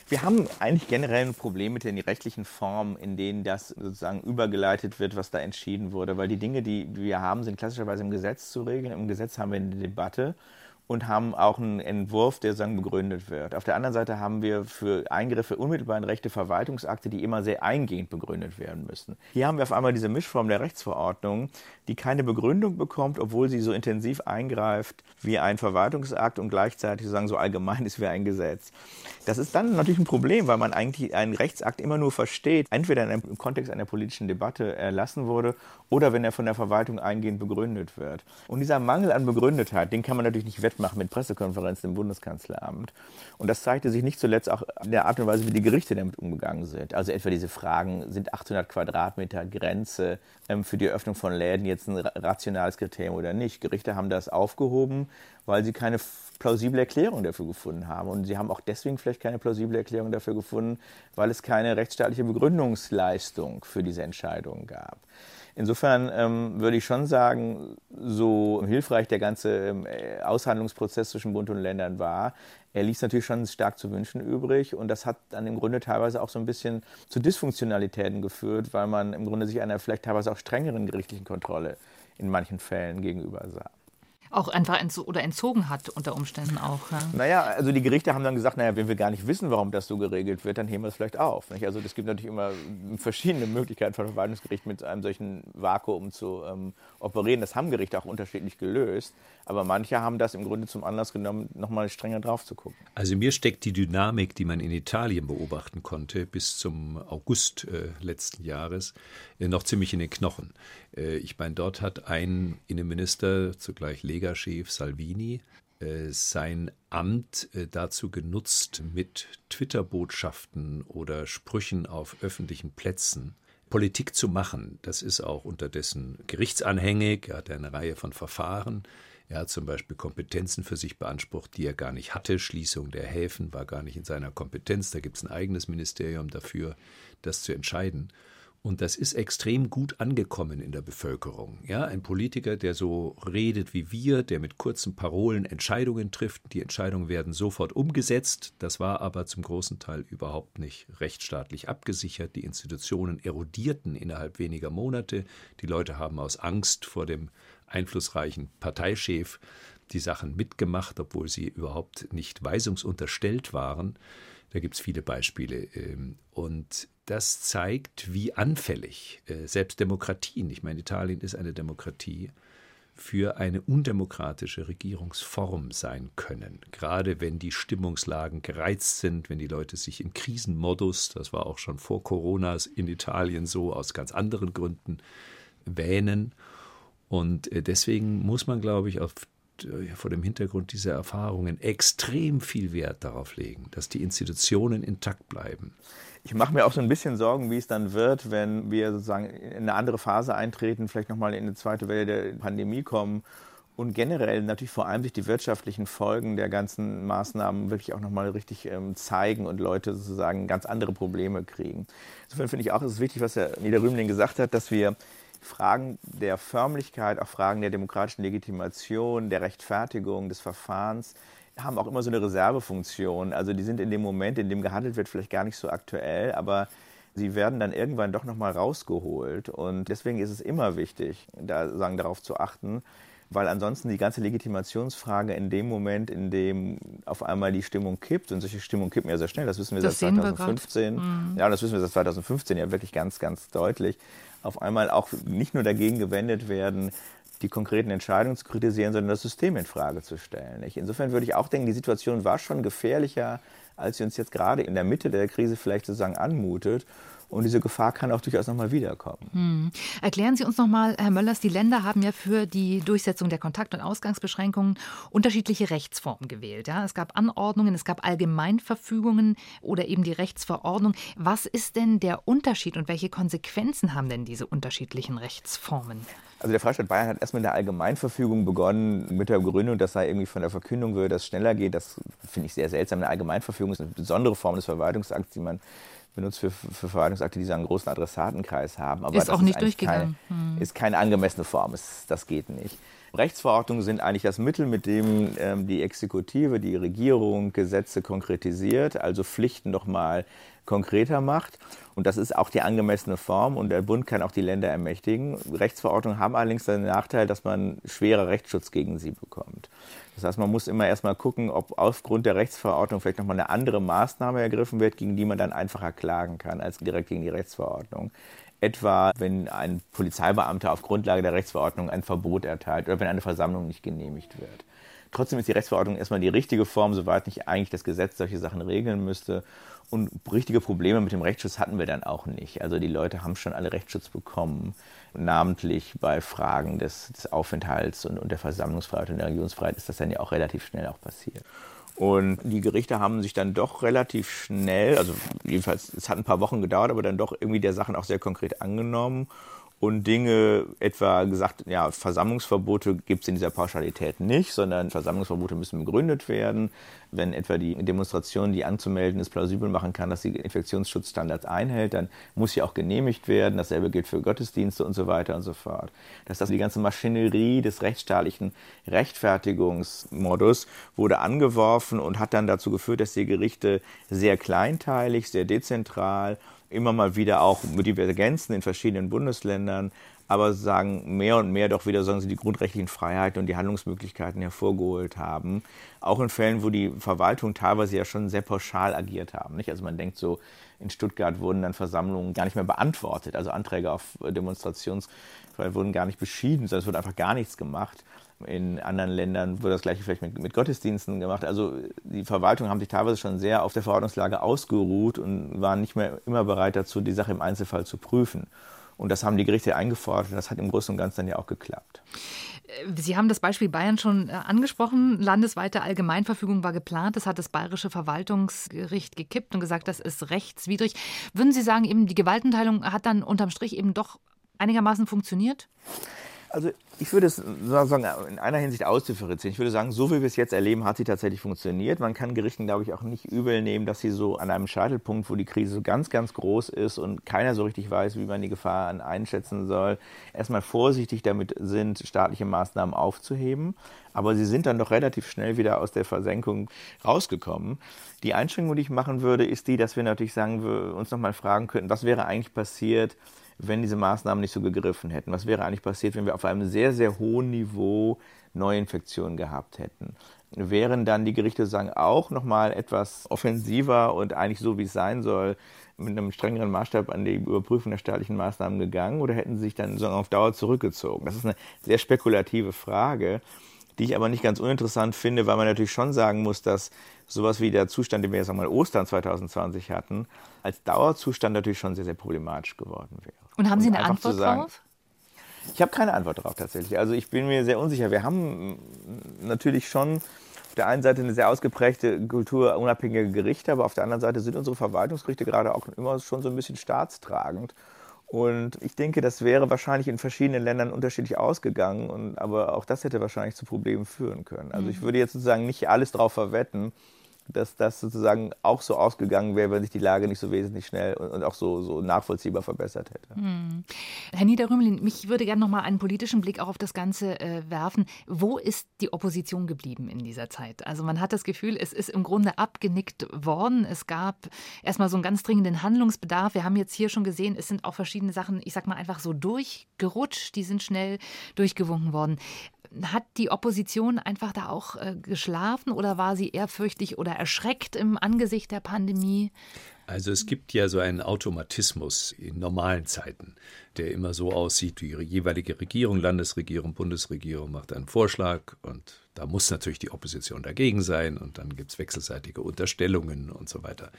Wir haben eigentlich generell ein Problem mit den rechtlichen Formen, in denen das sozusagen übergeleitet wird, was da entschieden wurde. Weil die Dinge, die wir haben, sind klassischerweise im Gesetz zu regeln. Im Gesetz haben wir eine Debatte und haben auch einen Entwurf, der sagen begründet wird. Auf der anderen Seite haben wir für Eingriffe unmittelbar in Rechte Verwaltungsakte, die immer sehr eingehend begründet werden müssen. Hier haben wir auf einmal diese Mischform der Rechtsverordnung, die keine Begründung bekommt, obwohl sie so intensiv eingreift wie ein Verwaltungsakt und gleichzeitig sozusagen so allgemein ist wie ein Gesetz. Das ist dann natürlich ein Problem, weil man eigentlich einen Rechtsakt immer nur versteht, entweder im Kontext einer politischen Debatte erlassen wurde oder wenn er von der Verwaltung eingehend begründet wird. Und dieser Mangel an Begründetheit, den kann man natürlich nicht wettmachen mit Pressekonferenzen im Bundeskanzleramt. Und das zeigte sich nicht zuletzt auch in der Art und Weise, wie die Gerichte damit umgegangen sind. Also etwa diese Fragen, sind 800 Quadratmeter Grenze ähm, für die Eröffnung von Läden jetzt ein rationales Kriterium oder nicht? Gerichte haben das aufgehoben, weil sie keine plausible Erklärung dafür gefunden haben. Und sie haben auch deswegen vielleicht keine plausible Erklärung dafür gefunden, weil es keine rechtsstaatliche Begründungsleistung für diese Entscheidung gab. Insofern ähm, würde ich schon sagen, so hilfreich der ganze ähm, Aushandlungsprozess zwischen Bund und Ländern war, er ließ natürlich schon stark zu wünschen übrig. Und das hat dann im Grunde teilweise auch so ein bisschen zu Dysfunktionalitäten geführt, weil man im Grunde sich einer vielleicht teilweise auch strengeren gerichtlichen Kontrolle in manchen Fällen gegenüber sah auch einfach entzo oder entzogen hat unter Umständen auch. Ja. Naja, also die Gerichte haben dann gesagt, naja, wenn wir gar nicht wissen, warum das so geregelt wird, dann heben wir es vielleicht auf. Nicht? Also es gibt natürlich immer verschiedene Möglichkeiten von Verwaltungsgericht mit einem solchen Vakuum zu ähm, operieren. Das haben Gerichte auch unterschiedlich gelöst. Aber manche haben das im Grunde zum Anlass genommen, nochmal strenger drauf zu gucken. Also mir steckt die Dynamik, die man in Italien beobachten konnte, bis zum August äh, letzten Jahres, äh, noch ziemlich in den Knochen. Äh, ich meine, dort hat ein Innenminister, zugleich Lega-Chef Salvini, äh, sein Amt äh, dazu genutzt, mit Twitter-Botschaften oder Sprüchen auf öffentlichen Plätzen Politik zu machen. Das ist auch unterdessen gerichtsanhängig. Er hat eine Reihe von Verfahren Er hat zum Beispiel Kompetenzen für sich beansprucht, die er gar nicht hatte. Schließung der Häfen war gar nicht in seiner Kompetenz. Da gibt es ein eigenes Ministerium dafür, das zu entscheiden. Und das ist extrem gut angekommen in der Bevölkerung. Ja, ein Politiker, der so redet wie wir, der mit kurzen Parolen Entscheidungen trifft. Die Entscheidungen werden sofort umgesetzt. Das war aber zum großen Teil überhaupt nicht rechtsstaatlich abgesichert. Die Institutionen erodierten innerhalb weniger Monate. Die Leute haben aus Angst vor dem einflussreichen Parteichef die Sachen mitgemacht, obwohl sie überhaupt nicht weisungsunterstellt waren. Da gibt es viele Beispiele. Ähm, und das zeigt, wie anfällig äh, selbst Demokratien, ich meine, Italien ist eine Demokratie, für eine undemokratische Regierungsform sein können. Gerade wenn die Stimmungslagen gereizt sind, wenn die Leute sich im Krisenmodus, das war auch schon vor Corona in Italien so, aus ganz anderen Gründen wähnen. Und äh, deswegen muss man, glaube ich, auf vor dem Hintergrund dieser Erfahrungen extrem viel Wert darauf legen, dass die Institutionen intakt bleiben. Ich mache mir auch so ein bisschen Sorgen, wie es dann wird, wenn wir sozusagen in eine andere Phase eintreten, vielleicht nochmal in eine zweite Welle der Pandemie kommen und generell natürlich vor allem sich die wirtschaftlichen Folgen der ganzen Maßnahmen wirklich auch nochmal richtig ähm, zeigen und Leute sozusagen ganz andere Probleme kriegen. Insofern finde ich auch, es ist wichtig, was Herr Niederrümling gesagt hat, dass wir Fragen der Förmlichkeit, auch Fragen der demokratischen Legitimation, der Rechtfertigung des Verfahrens haben auch immer so eine Reservefunktion. Also die sind in dem Moment, in dem gehandelt wird, vielleicht gar nicht so aktuell, aber sie werden dann irgendwann doch nochmal rausgeholt. Und deswegen ist es immer wichtig, da sagen, darauf zu achten, weil ansonsten die ganze Legitimationsfrage in dem Moment, in dem auf einmal die Stimmung kippt, und solche Stimmung kippen ja sehr schnell, das wissen wir das seit 2015, mhm. ja, das wissen wir seit 2015 ja wirklich ganz, ganz deutlich, auf einmal auch nicht nur dagegen gewendet werden, die konkreten Entscheidungen zu kritisieren, sondern das System in Frage zu stellen. Insofern würde ich auch denken, die Situation war schon gefährlicher, als sie uns jetzt gerade in der Mitte der Krise vielleicht sozusagen anmutet. Und diese Gefahr kann auch durchaus nochmal wiederkommen. Hm. Erklären Sie uns nochmal, Herr Möllers, die Länder haben ja für die Durchsetzung der Kontakt- und Ausgangsbeschränkungen unterschiedliche Rechtsformen gewählt. Ja? Es gab Anordnungen, es gab Allgemeinverfügungen oder eben die Rechtsverordnung. Was ist denn der Unterschied und welche Konsequenzen haben denn diese unterschiedlichen Rechtsformen? Also der Freistaat Bayern hat erstmal in der Allgemeinverfügung begonnen mit der Begründung, dass sei irgendwie von der Verkündung würde, dass es schneller geht. Das finde ich sehr seltsam. Eine Allgemeinverfügung ist eine besondere Form des Verwaltungsakts, die man benutzt für, für Verwaltungsakte, die so einen großen Adressatenkreis haben. Aber ist auch nicht durchgegangen. Kein, hm. Ist keine angemessene Form. Ist, das geht nicht. Rechtsverordnungen sind eigentlich das Mittel, mit dem ähm, die Exekutive, die Regierung Gesetze konkretisiert, also Pflichten nochmal konkreter macht. Und das ist auch die angemessene Form und der Bund kann auch die Länder ermächtigen. Rechtsverordnungen haben allerdings den Nachteil, dass man schwerer Rechtsschutz gegen sie bekommt. Das heißt, man muss immer erstmal gucken, ob aufgrund der Rechtsverordnung vielleicht nochmal eine andere Maßnahme ergriffen wird, gegen die man dann einfacher klagen kann als direkt gegen die Rechtsverordnung. Etwa, wenn ein Polizeibeamter auf Grundlage der Rechtsverordnung ein Verbot erteilt oder wenn eine Versammlung nicht genehmigt wird. Trotzdem ist die Rechtsverordnung erstmal die richtige Form, soweit nicht eigentlich das Gesetz solche Sachen regeln müsste. Und richtige Probleme mit dem Rechtsschutz hatten wir dann auch nicht. Also die Leute haben schon alle Rechtsschutz bekommen, namentlich bei Fragen des, des Aufenthalts und, und der Versammlungsfreiheit und der Religionsfreiheit ist das dann ja auch relativ schnell auch passiert. Und die Gerichte haben sich dann doch relativ schnell, also jedenfalls, es hat ein paar Wochen gedauert, aber dann doch irgendwie der Sachen auch sehr konkret angenommen und Dinge etwa gesagt, ja, Versammlungsverbote gibt es in dieser Pauschalität nicht, sondern Versammlungsverbote müssen begründet werden. Wenn etwa die Demonstration, die anzumelden ist, plausibel machen kann, dass sie Infektionsschutzstandards einhält, dann muss sie auch genehmigt werden. Dasselbe gilt für Gottesdienste und so weiter und so fort. Dass das die ganze Maschinerie des rechtsstaatlichen Rechtfertigungsmodus wurde angeworfen und hat dann dazu geführt, dass die Gerichte sehr kleinteilig, sehr dezentral immer mal wieder auch mit Divergenzen in verschiedenen Bundesländern, aber sagen mehr und mehr doch wieder, sagen sie, die grundrechtlichen Freiheiten und die Handlungsmöglichkeiten hervorgeholt haben. Auch in Fällen, wo die Verwaltung teilweise ja schon sehr pauschal agiert haben. Nicht? Also man denkt so, in Stuttgart wurden dann Versammlungen gar nicht mehr beantwortet, also Anträge auf Demonstrationsfreiheit wurden gar nicht beschieden, sondern es wurde einfach gar nichts gemacht. In anderen Ländern wurde das gleiche vielleicht mit, mit, Gottesdiensten gemacht. Also die Verwaltungen haben sich teilweise schon sehr auf der Verordnungslage ausgeruht und waren nicht mehr immer bereit dazu, die Sache im Einzelfall zu prüfen. Und das haben die Gerichte eingefordert und das hat im Großen und Ganzen dann ja auch geklappt. Sie haben das Beispiel Bayern schon äh, angesprochen. Landesweite Allgemeinverfügung war geplant. Das hat das Bayerische Verwaltungsgericht gekippt und gesagt, das ist rechtswidrig. Würden Sie sagen, eben die Gewaltenteilung hat dann unterm Strich eben doch einigermaßen funktioniert? Also ich würde es sagen, in einer Hinsicht ausdifferenzieren. Ich würde sagen, so wie wir es jetzt erleben, hat sie tatsächlich funktioniert. Man kann Gerichten, glaube ich, auch nicht übel nehmen, dass sie so an einem Scheitelpunkt, wo die Krise so ganz, ganz groß ist und keiner so richtig weiß, wie man die Gefahr einschätzen soll, erstmal vorsichtig damit sind, staatliche Maßnahmen aufzuheben. Aber sie sind dann doch relativ schnell wieder aus der Versenkung rausgekommen. Die Einschränkung, die ich machen würde, ist die, dass wir natürlich sagen, wir uns nochmal fragen könnten, was wäre eigentlich passiert, wenn diese Maßnahmen nicht so gegriffen hätten? Was wäre eigentlich passiert, wenn wir auf einem sehr, sehr hohen Niveau Neuinfektionen gehabt hätten? Wären dann die Gerichte sagen auch nochmal etwas offensiver und eigentlich so, wie es sein soll, mit einem strengeren Maßstab an die Überprüfung der staatlichen Maßnahmen gegangen oder hätten sie sich dann so auf Dauer zurückgezogen? Das ist eine sehr spekulative Frage, die ich aber nicht ganz uninteressant finde, weil man natürlich schon sagen muss, dass sowas wie der Zustand, den wir jetzt einmal Ostern 2020 hatten, als Dauerzustand natürlich schon sehr, sehr problematisch geworden wäre. Und haben Sie eine Antwort sagen, drauf? Ich habe keine Antwort darauf tatsächlich. Also ich bin mir sehr unsicher. Wir haben natürlich schon auf der einen Seite eine sehr ausgeprägte Kultur unabhängiger Gerichte, aber auf der anderen Seite sind unsere Verwaltungsgerichte gerade auch immer schon so ein bisschen staatstragend. Und ich denke, das wäre wahrscheinlich in verschiedenen Ländern unterschiedlich ausgegangen. Und, aber auch das hätte wahrscheinlich zu Problemen führen können. Also ich mhm. würde jetzt sozusagen nicht alles darauf verwetten, dass das sozusagen auch so ausgegangen wäre, wenn sich die Lage nicht so wesentlich schnell und, auch so, so nachvollziehbar verbessert hätte. Hm. Herr Niederrümelin, mich würde gerne noch mal einen politischen Blick auch auf das Ganze äh, werfen. Wo ist die Opposition geblieben in dieser Zeit? Also man hat das Gefühl, es ist im Grunde abgenickt worden. Es gab erstmal so einen ganz dringenden Handlungsbedarf. Wir haben jetzt hier schon gesehen, es sind auch verschiedene Sachen, ich sag mal einfach so durchgerutscht, die sind schnell durchgewunken worden hat die Opposition einfach da auch äh, geschlafen oder war sie ehrfürchtig oder erschreckt im Angesicht der Pandemie? Also es gibt ja so einen Automatismus in normalen Zeiten, der immer so aussieht, die jeweilige Regierung, Landesregierung, Bundesregierung macht einen Vorschlag und da muss natürlich die Opposition dagegen sein und dann gibt es wechselseitige Unterstellungen und so weiter.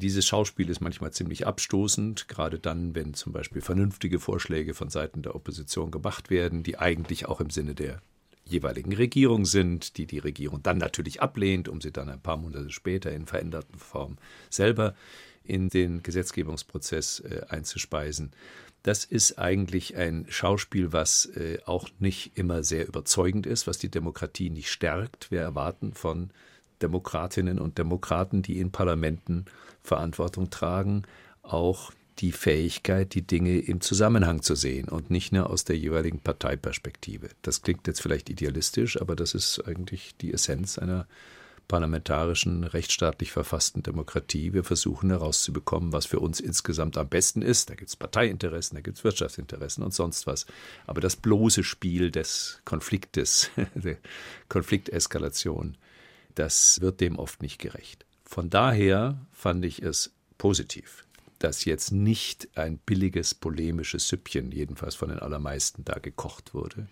Dieses Schauspiel ist manchmal ziemlich abstoßend, gerade dann, wenn zum Beispiel vernünftige Vorschläge von Seiten der Opposition gemacht werden, die eigentlich auch im Sinne der jeweiligen Regierung sind, die die Regierung dann natürlich ablehnt, um sie dann ein paar Monate später in veränderten Form selber in den Gesetzgebungsprozess äh, einzuspeisen. Das ist eigentlich ein Schauspiel, was äh, auch nicht immer sehr überzeugend ist, was die Demokratie nicht stärkt. Wir erwarten von Demokratinnen und Demokraten, die in Parlamenten Verantwortung tragen, auch die Fähigkeit, die Dinge im Zusammenhang zu sehen und nicht nur aus der jeweiligen Parteiperspektive. Das klingt jetzt vielleicht idealistisch, aber das ist eigentlich die Essenz einer parlamentarischen, rechtsstaatlich verfassten Demokratie. Wir versuchen herauszubekommen, was für uns insgesamt am besten ist. Da gibt es Parteiinteressen, da gibt es Wirtschaftsinteressen und sonst was. Aber das bloße Spiel des Konfliktes, der Konflikteskalation, das wird dem oft nicht gerecht. Von daher fand ich es positiv, dass jetzt nicht ein billiges polemisches Süppchen, jedenfalls von den allermeisten, da gekocht wurde,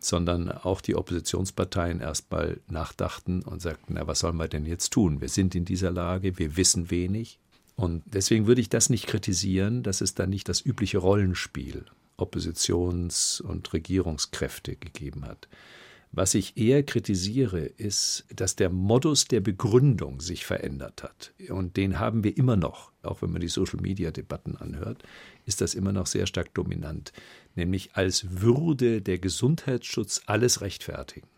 sondern auch die Oppositionsparteien erstmal nachdachten und sagten, na, was sollen wir denn jetzt tun? Wir sind in dieser Lage, wir wissen wenig. Und deswegen würde ich das nicht kritisieren, dass es dann nicht das übliche Rollenspiel Oppositions- und Regierungskräfte gegeben hat. Was ich eher kritisiere, ist, dass der Modus der Begründung sich verändert hat. Und den haben wir immer noch, auch wenn man die Social-Media-Debatten anhört, ist das immer noch sehr stark dominant. Nämlich als würde der Gesundheitsschutz alles rechtfertigen.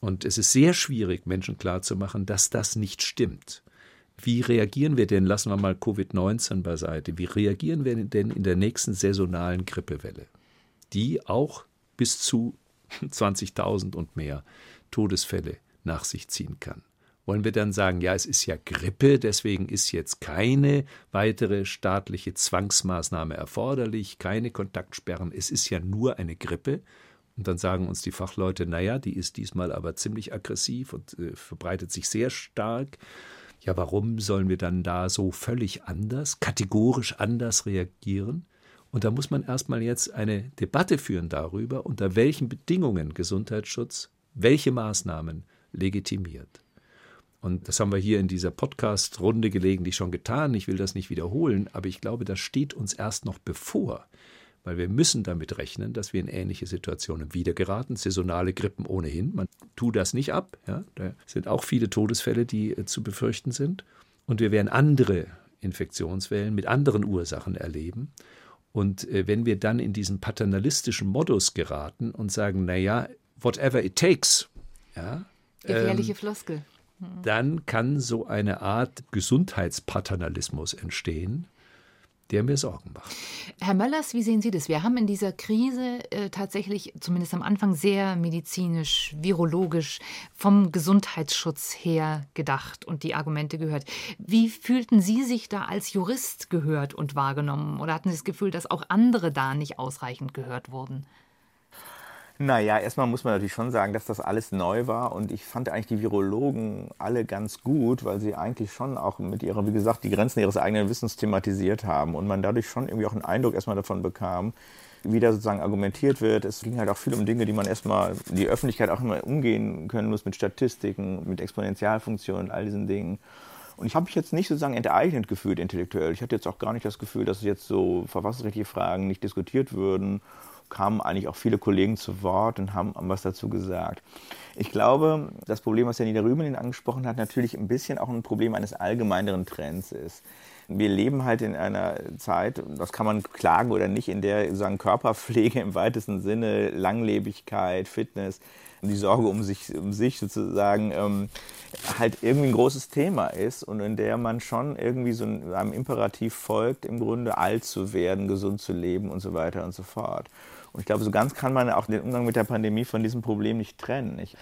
Und es ist sehr schwierig, Menschen klarzumachen, dass das nicht stimmt. Wie reagieren wir denn, lassen wir mal Covid-19 beiseite, wie reagieren wir denn in der nächsten saisonalen Grippewelle, die auch bis zu 20.000 und mehr Todesfälle nach sich ziehen kann. Wollen wir dann sagen, ja, es ist ja Grippe, deswegen ist jetzt keine weitere staatliche Zwangsmaßnahme erforderlich, keine Kontaktsperren, es ist ja nur eine Grippe. Und dann sagen uns die Fachleute, naja, die ist diesmal aber ziemlich aggressiv und äh, verbreitet sich sehr stark. Ja, warum sollen wir dann da so völlig anders, kategorisch anders reagieren? Und da muss man erstmal jetzt eine Debatte führen darüber, unter welchen Bedingungen Gesundheitsschutz welche Maßnahmen legitimiert. Und das haben wir hier in dieser Podcast-Runde gelegentlich schon getan. Ich will das nicht wiederholen, aber ich glaube, das steht uns erst noch bevor, weil wir müssen damit rechnen, dass wir in ähnliche Situationen wieder geraten. Saisonale Grippen ohnehin. Man tut das nicht ab. Ja? Da sind auch viele Todesfälle, die äh, zu befürchten sind. Und wir werden andere Infektionswellen mit anderen Ursachen erleben. Und äh, wenn wir dann in diesen paternalistischen Modus geraten und sagen, naja, whatever it takes, ja, gefährliche ähm, Floskel. Dann kann so eine Art Gesundheitspaternalismus entstehen der mir Sorgen macht. Herr Möllers, wie sehen Sie das? Wir haben in dieser Krise äh, tatsächlich, zumindest am Anfang, sehr medizinisch, virologisch, vom Gesundheitsschutz her gedacht und die Argumente gehört. Wie fühlten Sie sich da als Jurist gehört und wahrgenommen? Oder hatten Sie das Gefühl, dass auch andere da nicht ausreichend gehört wurden? Naja, erstmal muss man natürlich schon sagen, dass das alles neu war und ich fand eigentlich die Virologen alle ganz gut, weil sie eigentlich schon auch mit ihrer, wie gesagt, die Grenzen ihres eigenen Wissens thematisiert haben und man dadurch schon irgendwie auch einen Eindruck erstmal davon bekam, wie da sozusagen argumentiert wird. Es ging halt auch viel um Dinge, die man erstmal, die Öffentlichkeit auch immer umgehen können muss mit Statistiken, mit Exponentialfunktionen, all diesen Dingen. Und ich habe mich jetzt nicht sozusagen enteignet gefühlt intellektuell. Ich hatte jetzt auch gar nicht das Gefühl, dass jetzt so verfassungsrechtliche Fragen nicht diskutiert würden kamen eigentlich auch viele Kollegen zu Wort und haben was dazu gesagt. Ich glaube, das Problem, was Herr Niederrümelin angesprochen hat, natürlich ein bisschen auch ein Problem eines allgemeineren Trends ist. Wir leben halt in einer Zeit, das kann man klagen oder nicht, in der sozusagen Körperpflege im weitesten Sinne, Langlebigkeit, Fitness, die Sorge um sich, um sich sozusagen ähm, halt irgendwie ein großes Thema ist und in der man schon irgendwie so einem Imperativ folgt, im Grunde alt zu werden, gesund zu leben und so weiter und so fort. Und ich glaube, so ganz kann man auch den Umgang mit der Pandemie von diesem Problem nicht trennen. Ich,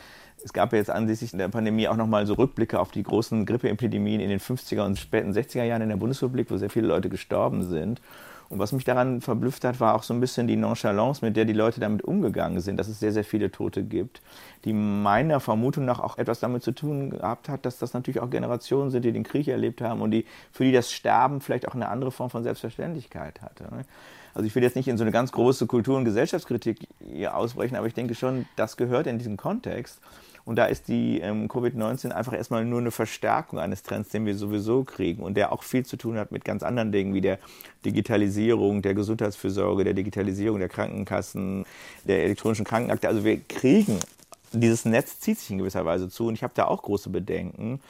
es gab ja jetzt ansichtlich der Pandemie auch nochmal so Rückblicke auf die großen Grippeepidemien in den 50er und späten 60er Jahren in der Bundesrepublik, wo sehr viele Leute gestorben sind. Und was mich daran verblüfft hat, war auch so ein bisschen die Nonchalance, mit der die Leute damit umgegangen sind, dass es sehr, sehr viele Tote gibt, die meiner Vermutung nach auch etwas damit zu tun gehabt hat, dass das natürlich auch Generationen sind, die den Krieg erlebt haben und die, für die das Sterben vielleicht auch eine andere Form von Selbstverständlichkeit hatte. Also ich will jetzt nicht in so eine ganz große Kultur- und Gesellschaftskritik hier ausbrechen, aber ich denke schon, das gehört in diesen Kontext. Und da ist die ähm, Covid-19 einfach erstmal nur eine Verstärkung eines Trends, den wir sowieso kriegen und der auch viel zu tun hat mit ganz anderen Dingen wie der Digitalisierung, der Gesundheitsfürsorge, der Digitalisierung der Krankenkassen, der elektronischen Krankenakte. Also wir kriegen, dieses Netz zieht sich in gewisser Weise zu und ich habe da auch große Bedenken.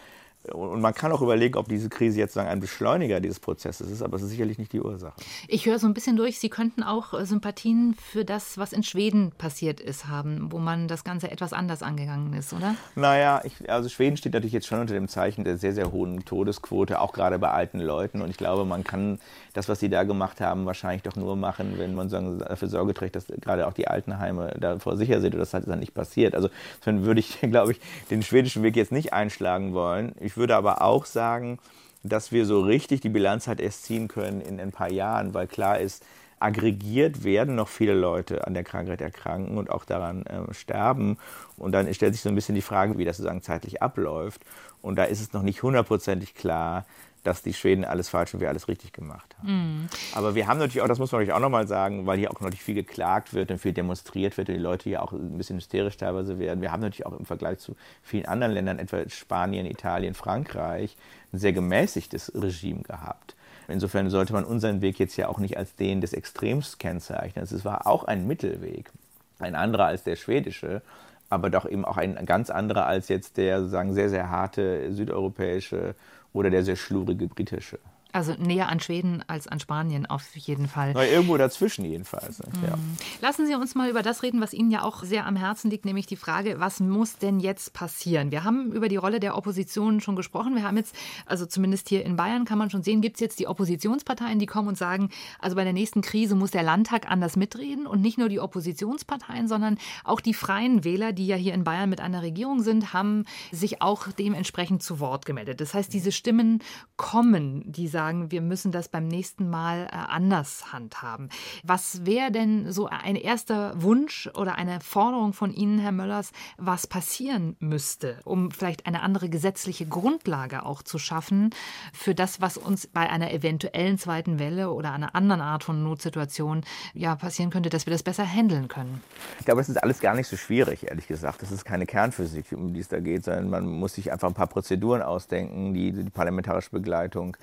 Und man kann auch überlegen, ob diese Krise jetzt sagen, ein Beschleuniger dieses Prozesses ist, aber es ist sicherlich nicht die Ursache. Ich höre so ein bisschen durch, Sie könnten auch äh, Sympathien für das, was in Schweden passiert ist, haben, wo man das Ganze etwas anders angegangen ist, oder? Naja, ich, also Schweden steht natürlich jetzt schon unter dem Zeichen der sehr, sehr hohen Todesquote, auch gerade bei alten Leuten. Und ich glaube, man kann das, was Sie da gemacht haben, wahrscheinlich doch nur machen, wenn man sagen, dafür Sorge trägt, dass gerade auch die Altenheime davor sicher sind. Und das hat dann nicht passiert. Also dann würde ich, glaube ich, den schwedischen Weg jetzt nicht einschlagen wollen. Ich würde aber auch sagen, dass wir so richtig die Bilanz halt erst ziehen können in ein paar Jahren, weil klar ist, aggregiert werden noch viele Leute an der Krankheit erkranken und auch daran äh, sterben. Und dann stellt sich so ein bisschen die Frage, wie das sozusagen zeitlich abläuft. Und da ist es noch nicht hundertprozentig klar, dass die Schweden alles falsch und wir alles richtig gemacht haben. Mm. Aber wir haben natürlich auch, das muss man natürlich auch nochmal sagen, weil hier auch natürlich viel geklagt wird und viel demonstriert wird und die Leute hier auch ein bisschen hysterisch teilweise werden. Wir haben natürlich auch im Vergleich zu vielen anderen Ländern, etwa Spanien, Italien, Frankreich, ein sehr gemäßigtes Regime gehabt. Insofern sollte man unseren Weg jetzt ja auch nicht als den des Extrems kennzeichnen. Es war auch ein Mittelweg, ein anderer als der schwedische, aber doch eben auch ein ganz anderer als jetzt der sozusagen sehr, sehr harte südeuropäische oder der sehr schlurige britische. Also näher an Schweden als an Spanien auf jeden Fall. Na, irgendwo dazwischen jedenfalls. Mhm. Ja. Lassen Sie uns mal über das reden, was Ihnen ja auch sehr am Herzen liegt, nämlich die Frage, was muss denn jetzt passieren? Wir haben über die Rolle der Opposition schon gesprochen. Wir haben jetzt, also zumindest hier in Bayern kann man schon sehen, gibt es jetzt die Oppositionsparteien, die kommen und sagen, also bei der nächsten Krise muss der Landtag anders mitreden und nicht nur die Oppositionsparteien, sondern auch die freien Wähler, die ja hier in Bayern mit einer Regierung sind, haben sich auch dementsprechend zu Wort gemeldet. Das heißt, diese Stimmen kommen, die sagen, wir müssen das beim nächsten Mal äh, anders handhaben. Was wäre denn so ein erster Wunsch oder eine Forderung von Ihnen, Herr Möllers, was passieren müsste, um vielleicht eine andere gesetzliche Grundlage auch zu schaffen für das, was uns bei einer eventuellen zweiten Welle oder einer anderen Art von Notsituation ja passieren könnte, dass wir das besser handeln können? Ich glaube, es ist alles gar nicht so schwierig, ehrlich gesagt. Das ist keine Kernphysik, um die es da geht, sondern man muss sich einfach ein paar Prozeduren ausdenken, die die parlamentarische Begleitung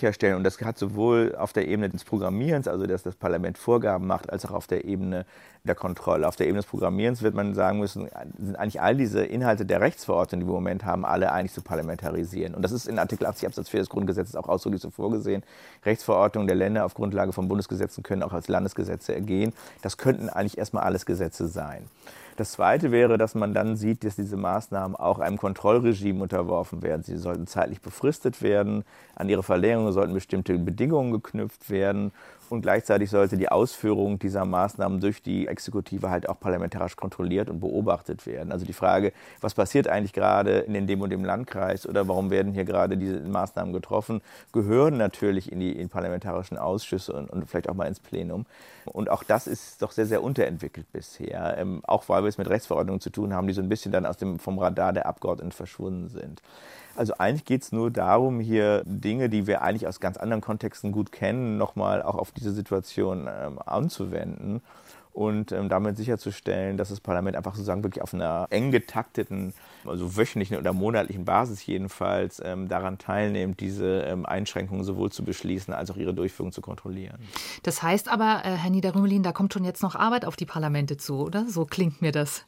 sicherstellen. Und das hat sowohl auf der Ebene des Programmierens, also dass das Parlament Vorgaben macht, als auch auf der Ebene der Kontrolle. Auf der Ebene des Programmierens wird man sagen müssen, sind eigentlich all diese Inhalte der Rechtsverordnung, die wir im Moment haben, alle eigentlich zu parlamentarisieren. Und das ist in Artikel 80 Absatz 4 des Grundgesetzes auch ausdrücklich so vorgesehen. Rechtsverordnungen der Länder auf Grundlage von Bundesgesetzen können auch als Landesgesetze ergehen. Das könnten eigentlich erstmal alles Gesetze sein. Das Zweite wäre, dass man dann sieht, dass diese Maßnahmen auch einem Kontrollregime unterworfen werden. Sie sollten zeitlich befristet werden, an ihre Verlängerung sollten bestimmte Bedingungen geknüpft werden und gleichzeitig sollte die Ausführung dieser Maßnahmen durch die Exekutive halt auch parlamentarisch kontrolliert und beobachtet werden. Also die Frage, was passiert eigentlich gerade in dem und dem Landkreis oder warum werden hier gerade diese Maßnahmen getroffen, gehören natürlich in die in parlamentarischen Ausschüsse und, und, vielleicht auch mal ins Plenum. Und auch das ist doch sehr, sehr unterentwickelt bisher, ähm, auch weil wir es mit Rechtsverordnungen zu tun haben, die so ein bisschen dann aus dem, vom Radar der Abgeordneten verschwunden sind. Also eigentlich geht es nur darum, hier Dinge, die wir eigentlich aus ganz anderen Kontexten gut kennen, nochmal auch auf diese Situation ähm, anzuwenden und ähm, damit sicherzustellen, dass das Parlament einfach sozusagen wirklich auf einer eng getakteten, also wöchentlichen oder monatlichen Basis jedenfalls ähm, daran teilnimmt, diese ähm, Einschränkungen sowohl zu beschließen als auch ihre Durchführung zu kontrollieren. Das heißt aber, äh, Herr Niederrümelin, da kommt schon jetzt noch Arbeit auf die Parlamente zu, oder? So klingt mir das.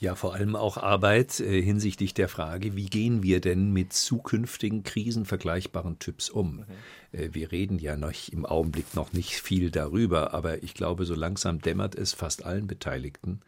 Ja, vor allem auch Arbeit äh, hinsichtlich der Frage, wie gehen wir denn mit zukünftigen Krisen vergleichbaren Typs um? Mhm. Äh, wir reden ja noch im Augenblick noch nicht viel darüber, aber ich glaube, so langsam dämmert es fast allen Beteiligten,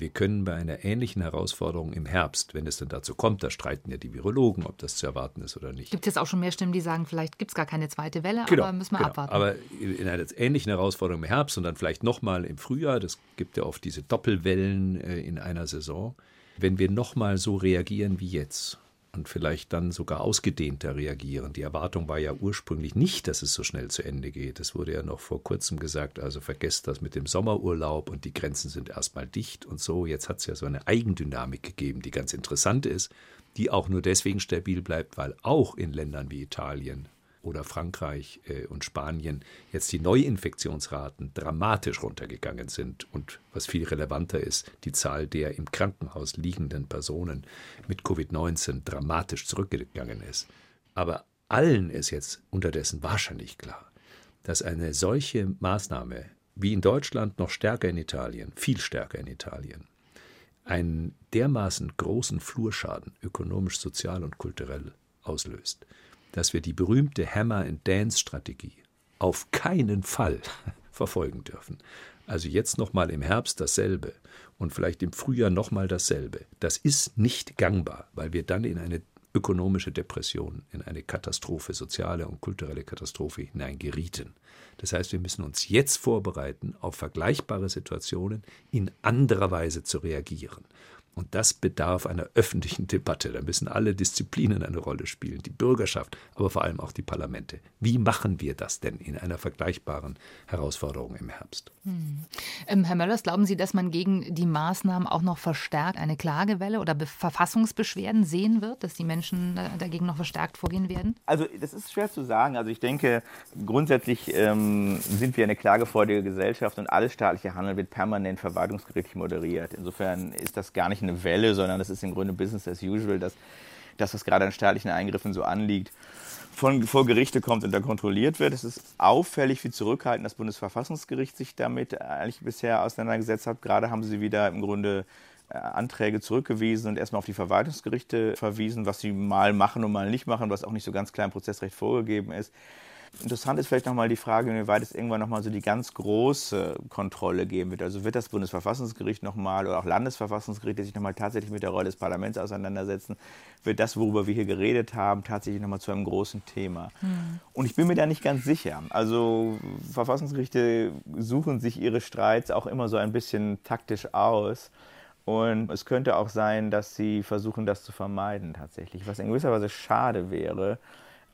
wir können bei einer ähnlichen Herausforderung im Herbst, wenn es denn dazu kommt, da streiten ja die Virologen, ob das zu erwarten ist oder nicht. Gibt es jetzt auch schon mehr Stimmen, die sagen, vielleicht gibt es gar keine zweite Welle, genau, aber müssen wir genau. abwarten. Aber in einer ähnlichen Herausforderung im Herbst und dann vielleicht nochmal im Frühjahr, das gibt ja oft diese Doppelwellen äh, in einer Saison, wenn wir nochmal so reagieren wie jetzt, und vielleicht dann sogar ausgedehnter reagieren. Die Erwartung war ja ursprünglich nicht, dass es so schnell zu Ende geht. Es wurde ja noch vor kurzem gesagt, also vergesst das mit dem Sommerurlaub und die Grenzen sind erstmal dicht und so. Jetzt hat es ja so eine Eigendynamik gegeben, die ganz interessant ist, die auch nur deswegen stabil bleibt, weil auch in Ländern wie Italien, oder Frankreich äh, und Spanien jetzt die Neuinfektionsraten dramatisch runtergegangen sind und was viel relevanter ist, die Zahl der im Krankenhaus liegenden Personen mit Covid-19 dramatisch zurückgegangen ist. Aber allen ist jetzt unterdessen wahrscheinlich klar, dass eine solche Maßnahme wie in Deutschland noch stärker in Italien, viel stärker in Italien, einen dermaßen großen Flurschaden ökonomisch, sozial und kulturell auslöst, dass wir die berühmte Hammer-and-Dance-Strategie auf keinen Fall verfolgen dürfen. Also jetzt nochmal im Herbst dasselbe und vielleicht im Frühjahr nochmal dasselbe. Das ist nicht gangbar, weil wir dann in eine ökonomische Depression, in eine Katastrophe, soziale und kulturelle Katastrophe hineingerieten. Das heißt, wir müssen uns jetzt vorbereiten, auf vergleichbare Situationen in anderer Weise zu reagieren. Und das bedarf einer öffentlichen Debatte. Da müssen alle Disziplinen eine Rolle spielen, die Bürgerschaft, aber vor allem auch die Parlamente. Wie machen wir das denn in einer vergleichbaren Herausforderung im Herbst? Hm. Ähm, Herr Möllers, glauben Sie, dass man gegen die Maßnahmen auch noch verstärkt eine Klagewelle oder Be Verfassungsbeschwerden sehen wird, dass die Menschen dagegen noch verstärkt vorgehen werden? Also das ist schwer zu sagen. Also ich denke, grundsätzlich ähm, sind wir eine klagefreudige Gesellschaft und alles staatliche Handeln wird permanent verwaltungsgerichtlich moderiert. Insofern ist das gar nicht eine Welle, sondern das ist im Grunde Business as usual, dass, dass das gerade an staatlichen Eingriffen so anliegt, von, vor Gerichte kommt und da kontrolliert wird. Es ist auffällig, wie zurückhaltend das Bundesverfassungsgericht sich damit eigentlich bisher auseinandergesetzt hat. Gerade haben sie wieder im Grunde äh, Anträge zurückgewiesen und erstmal auf die Verwaltungsgerichte verwiesen, was sie mal machen und mal nicht machen, was auch nicht so ganz klar im Prozessrecht vorgegeben ist. Interessant ist vielleicht nochmal die Frage, inwieweit es irgendwann nochmal so die ganz große Kontrolle geben wird. Also wird das Bundesverfassungsgericht nochmal oder auch Landesverfassungsgerichte sich nochmal tatsächlich mit der Rolle des Parlaments auseinandersetzen? Wird das, worüber wir hier geredet haben, tatsächlich nochmal zu einem großen Thema? Mhm. Und ich bin mir da nicht ganz sicher. Also Verfassungsgerichte suchen sich ihre Streits auch immer so ein bisschen taktisch aus. Und es könnte auch sein, dass sie versuchen, das zu vermeiden tatsächlich, was in gewisser Weise schade wäre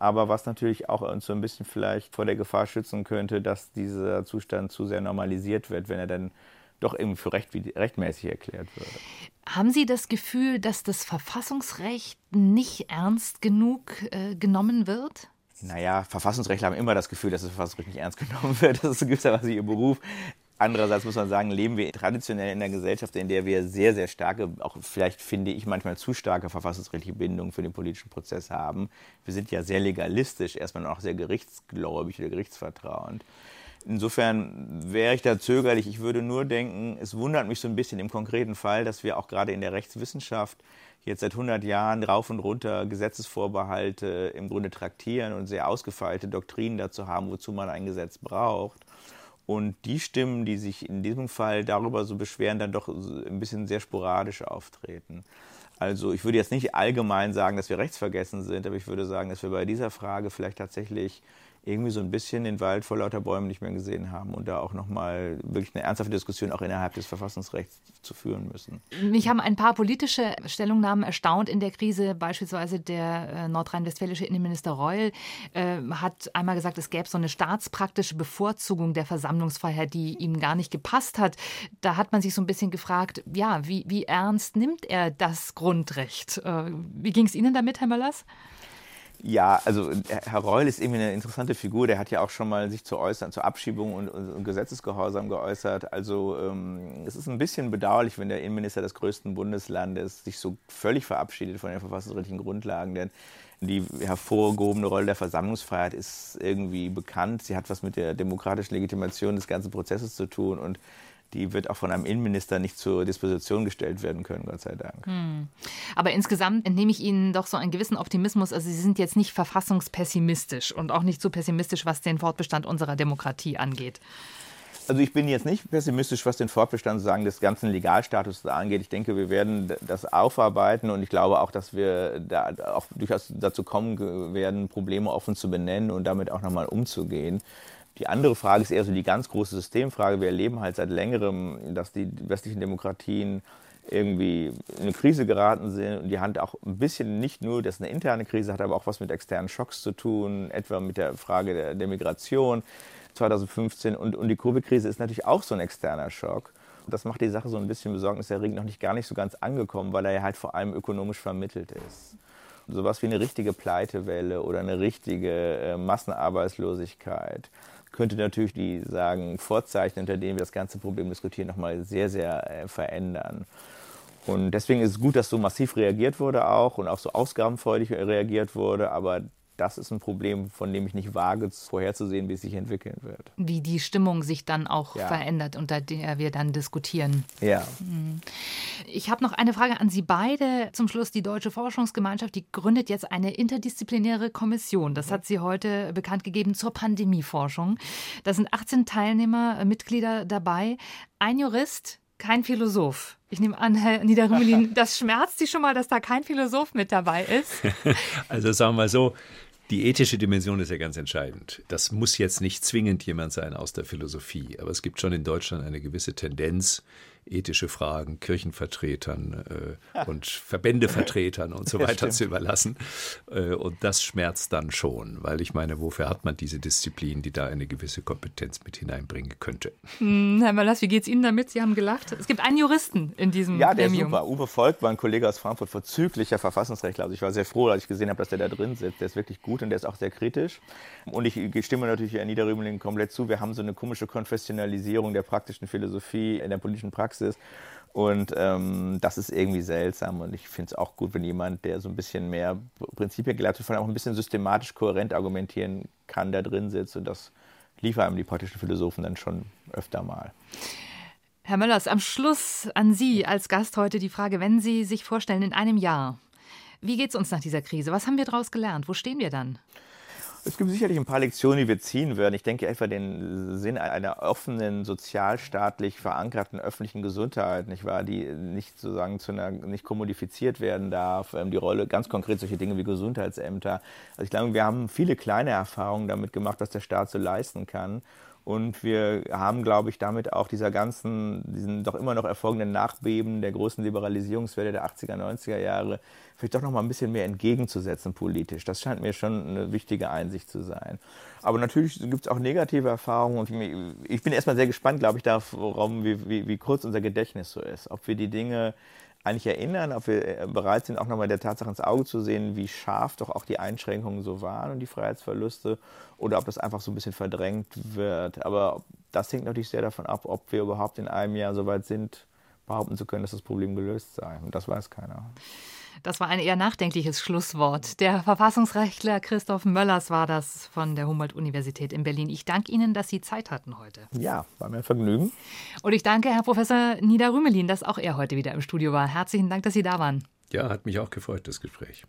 aber was natürlich auch uns so ein bisschen vielleicht vor der Gefahr schützen könnte, dass dieser Zustand zu sehr normalisiert wird, wenn er dann doch irgendwie für recht, rechtmäßig erklärt würde. Haben Sie das Gefühl, dass das Verfassungsrecht nicht ernst genug äh, genommen wird? Naja, Verfassungsrechtler haben immer das Gefühl, dass das Verfassungsrecht nicht ernst genommen wird. Das ist gewisserweise ihr Beruf. Andererseits muss man sagen, leben wir traditionell in einer Gesellschaft, in der wir sehr, sehr starke, auch vielleicht finde ich manchmal zu starke verfassungsrechtliche Bindungen für den politischen Prozess haben. Wir sind ja sehr legalistisch, erstmal auch sehr gerichtsgläubig oder gerichtsvertrauend. Insofern wäre ich da zögerlich. Ich würde nur denken, es wundert mich so ein bisschen im konkreten Fall, dass wir auch gerade in der Rechtswissenschaft jetzt seit 100 Jahren rauf und runter Gesetzesvorbehalte im Grunde traktieren und sehr ausgefeilte Doktrinen dazu haben, wozu man ein Gesetz braucht. Und die Stimmen, die sich in diesem Fall darüber so beschweren, dann doch ein bisschen sehr sporadisch auftreten. Also ich würde jetzt nicht allgemein sagen, dass wir rechtsvergessen sind, aber ich würde sagen, dass wir bei dieser Frage vielleicht tatsächlich irgendwie so ein bisschen den Wald vor lauter Bäumen nicht mehr gesehen haben und da auch nochmal wirklich eine ernsthafte Diskussion auch innerhalb des Verfassungsrechts zu führen müssen. Mich haben ein paar politische Stellungnahmen erstaunt in der Krise. Beispielsweise der äh, nordrhein-westfälische Innenminister Reul äh, hat einmal gesagt, es gäbe so eine staatspraktische Bevorzugung der Versammlungsfreiheit, die ihm gar nicht gepasst hat. Da hat man sich so ein bisschen gefragt, ja, wie, wie ernst nimmt er das Grundrecht? Äh, wie ging es Ihnen damit, Herr Möllers? Ja, also Herr Reul ist irgendwie eine interessante Figur. Der hat ja auch schon mal sich zu äußern, zur Abschiebung und, und Gesetzesgehorsam geäußert. Also ähm, es ist ein bisschen bedauerlich, wenn der Innenminister des größten Bundeslandes sich so völlig verabschiedet von den verfassungsrechtlichen Grundlagen. Denn die hervorgehobene Rolle der Versammlungsfreiheit ist irgendwie bekannt. Sie hat was mit der demokratischen Legitimation des ganzen Prozesses zu tun und die wird auch von einem Innenminister nicht zur Disposition gestellt werden können, Gott sei Dank. Hm. Aber insgesamt entnehme ich Ihnen doch so einen gewissen Optimismus. Also Sie sind jetzt nicht verfassungspessimistisch und auch nicht so pessimistisch, was den Fortbestand unserer Demokratie angeht. Also ich bin jetzt nicht pessimistisch, was den Fortbestand sagen, des ganzen Legalstatus angeht. Ich denke, wir werden das aufarbeiten und ich glaube auch, dass wir da auch durchaus dazu kommen werden, Probleme offen zu benennen und damit auch nochmal umzugehen. Die andere Frage ist eher so die ganz große Systemfrage. Wir erleben halt seit längerem, dass die westlichen Demokratien irgendwie in eine Krise geraten sind und die Hand auch ein bisschen nicht nur, dass eine interne Krise hat, aber auch was mit externen Schocks zu tun, etwa mit der Frage der, der Migration 2015 und, und die Kurve-Krise ist natürlich auch so ein externer Schock. Das macht die Sache so ein bisschen besorgniserregend noch nicht gar nicht so ganz angekommen, weil er ja halt vor allem ökonomisch vermittelt ist. Sowas wie eine richtige Pleitewelle oder eine richtige äh, Massenarbeitslosigkeit könnte natürlich die sagen, Vorzeichen, unter denen wir das ganze Problem diskutieren, nochmal sehr, sehr äh, verändern. Und deswegen ist es gut, dass so massiv reagiert wurde auch und auch so ausgabenfreudig reagiert wurde, aber das ist ein Problem, von dem ich nicht wage, vorherzusehen, wie es sich entwickeln wird. Wie die Stimmung sich dann auch ja. verändert, unter der wir dann diskutieren. Ja. Hm. Ich habe noch eine Frage an Sie beide. Zum Schluss, die Deutsche Forschungsgemeinschaft, die gründet jetzt eine interdisziplinäre Kommission. Das hat sie heute bekannt gegeben zur Pandemieforschung. Da sind 18 Teilnehmer, Mitglieder dabei. Ein Jurist, kein Philosoph. Ich nehme an, Herr Niederrümelin, das schmerzt Sie schon mal, dass da kein Philosoph mit dabei ist? Also sagen wir mal so, die ethische Dimension ist ja ganz entscheidend. Das muss jetzt nicht zwingend jemand sein aus der Philosophie, aber es gibt schon in Deutschland eine gewisse Tendenz, ethische Fragen Kirchenvertretern äh, und Verbändevertretern und so weiter zu überlassen. Äh, und das schmerzt dann schon, weil ich meine, wofür hat man diese Disziplin, die da eine gewisse Kompetenz mit hineinbringen könnte? Hm, Herr Möllers, wie geht es Ihnen damit? Sie haben gelacht. Es gibt einen Juristen in diesem Ja, der Gremium. ist super. Uwe Volk war ein Kollege aus Frankfurt, vorzüglicher Verfassungsrechtler. Also ich war sehr froh, als ich gesehen habe, dass der da drin sitzt. Der ist wirklich gut und der ist auch sehr kritisch. Und ich stimme natürlich Herrn Niederrümeling komplett zu. Wir haben so eine komische Konfessionalisierung der praktischen Philosophie in der politischen Praxis Praxis. Und ähm, das ist irgendwie seltsam. Und ich finde es auch gut, wenn jemand, der so ein bisschen mehr Prinzipien gelernt hat, vor allem auch ein bisschen systematisch kohärent argumentieren kann, da drin sitzt. Und das liefern einem die praktischen Philosophen dann schon öfter mal. Herr Möllers, am Schluss an Sie als Gast heute die Frage, wenn Sie sich vorstellen, in einem Jahr, wie geht es uns nach dieser Krise? Was haben wir daraus gelernt? Wo stehen wir dann? Es gibt sicherlich ein paar Lektionen, die wir ziehen werden. Ich denke etwa den Sinn einer offenen, sozialstaatlich verankerten öffentlichen Gesundheit, nicht wahr, die nicht sozusagen zu einer, nicht kommodifiziert werden darf. Ähm, die Rolle, ganz konkret solche Dinge wie Gesundheitsämter. Also ich glaube, wir haben viele kleine Erfahrungen damit gemacht, was der Staat so leisten kann. Und wir haben, glaube ich, damit auch dieser ganzen, diesen doch immer noch erfolgenden Nachbeben der großen Liberalisierungswelle der 80er, 90er Jahre vielleicht doch noch mal ein bisschen mehr entgegenzusetzen politisch. Das scheint mir schon eine wichtige Einsicht zu sein. Aber natürlich gibt es auch negative Erfahrungen und ich bin erstmal sehr gespannt, glaube ich, darauf, wie, wie, wie kurz unser Gedächtnis so ist. Ob wir die Dinge eigentlich erinnern, ob wir äh, bereit sind, auch nochmal der Tatsache ins Auge zu sehen, wie scharf doch auch die Einschränkungen so waren und die Freiheitsverluste, oder ob das einfach so ein bisschen verdrängt wird. Aber das hängt natürlich sehr davon ab, ob wir überhaupt in einem Jahr so weit sind, behaupten zu können, dass das Problem gelöst sei. Und das weiß keiner. Das war ein eher nachdenkliches Schlusswort. Der Verfassungsrechtler Christoph Möllers war das von der Humboldt-Universität in Berlin. Ich danke Ihnen, dass Sie Zeit hatten heute. Ja, war mir ein Vergnügen. Und ich danke Herr Professor Nida Rümelin, dass auch er heute wieder im Studio war. Herzlichen Dank, dass Sie da waren. Ja, hat mich auch gefreut, das Gespräch.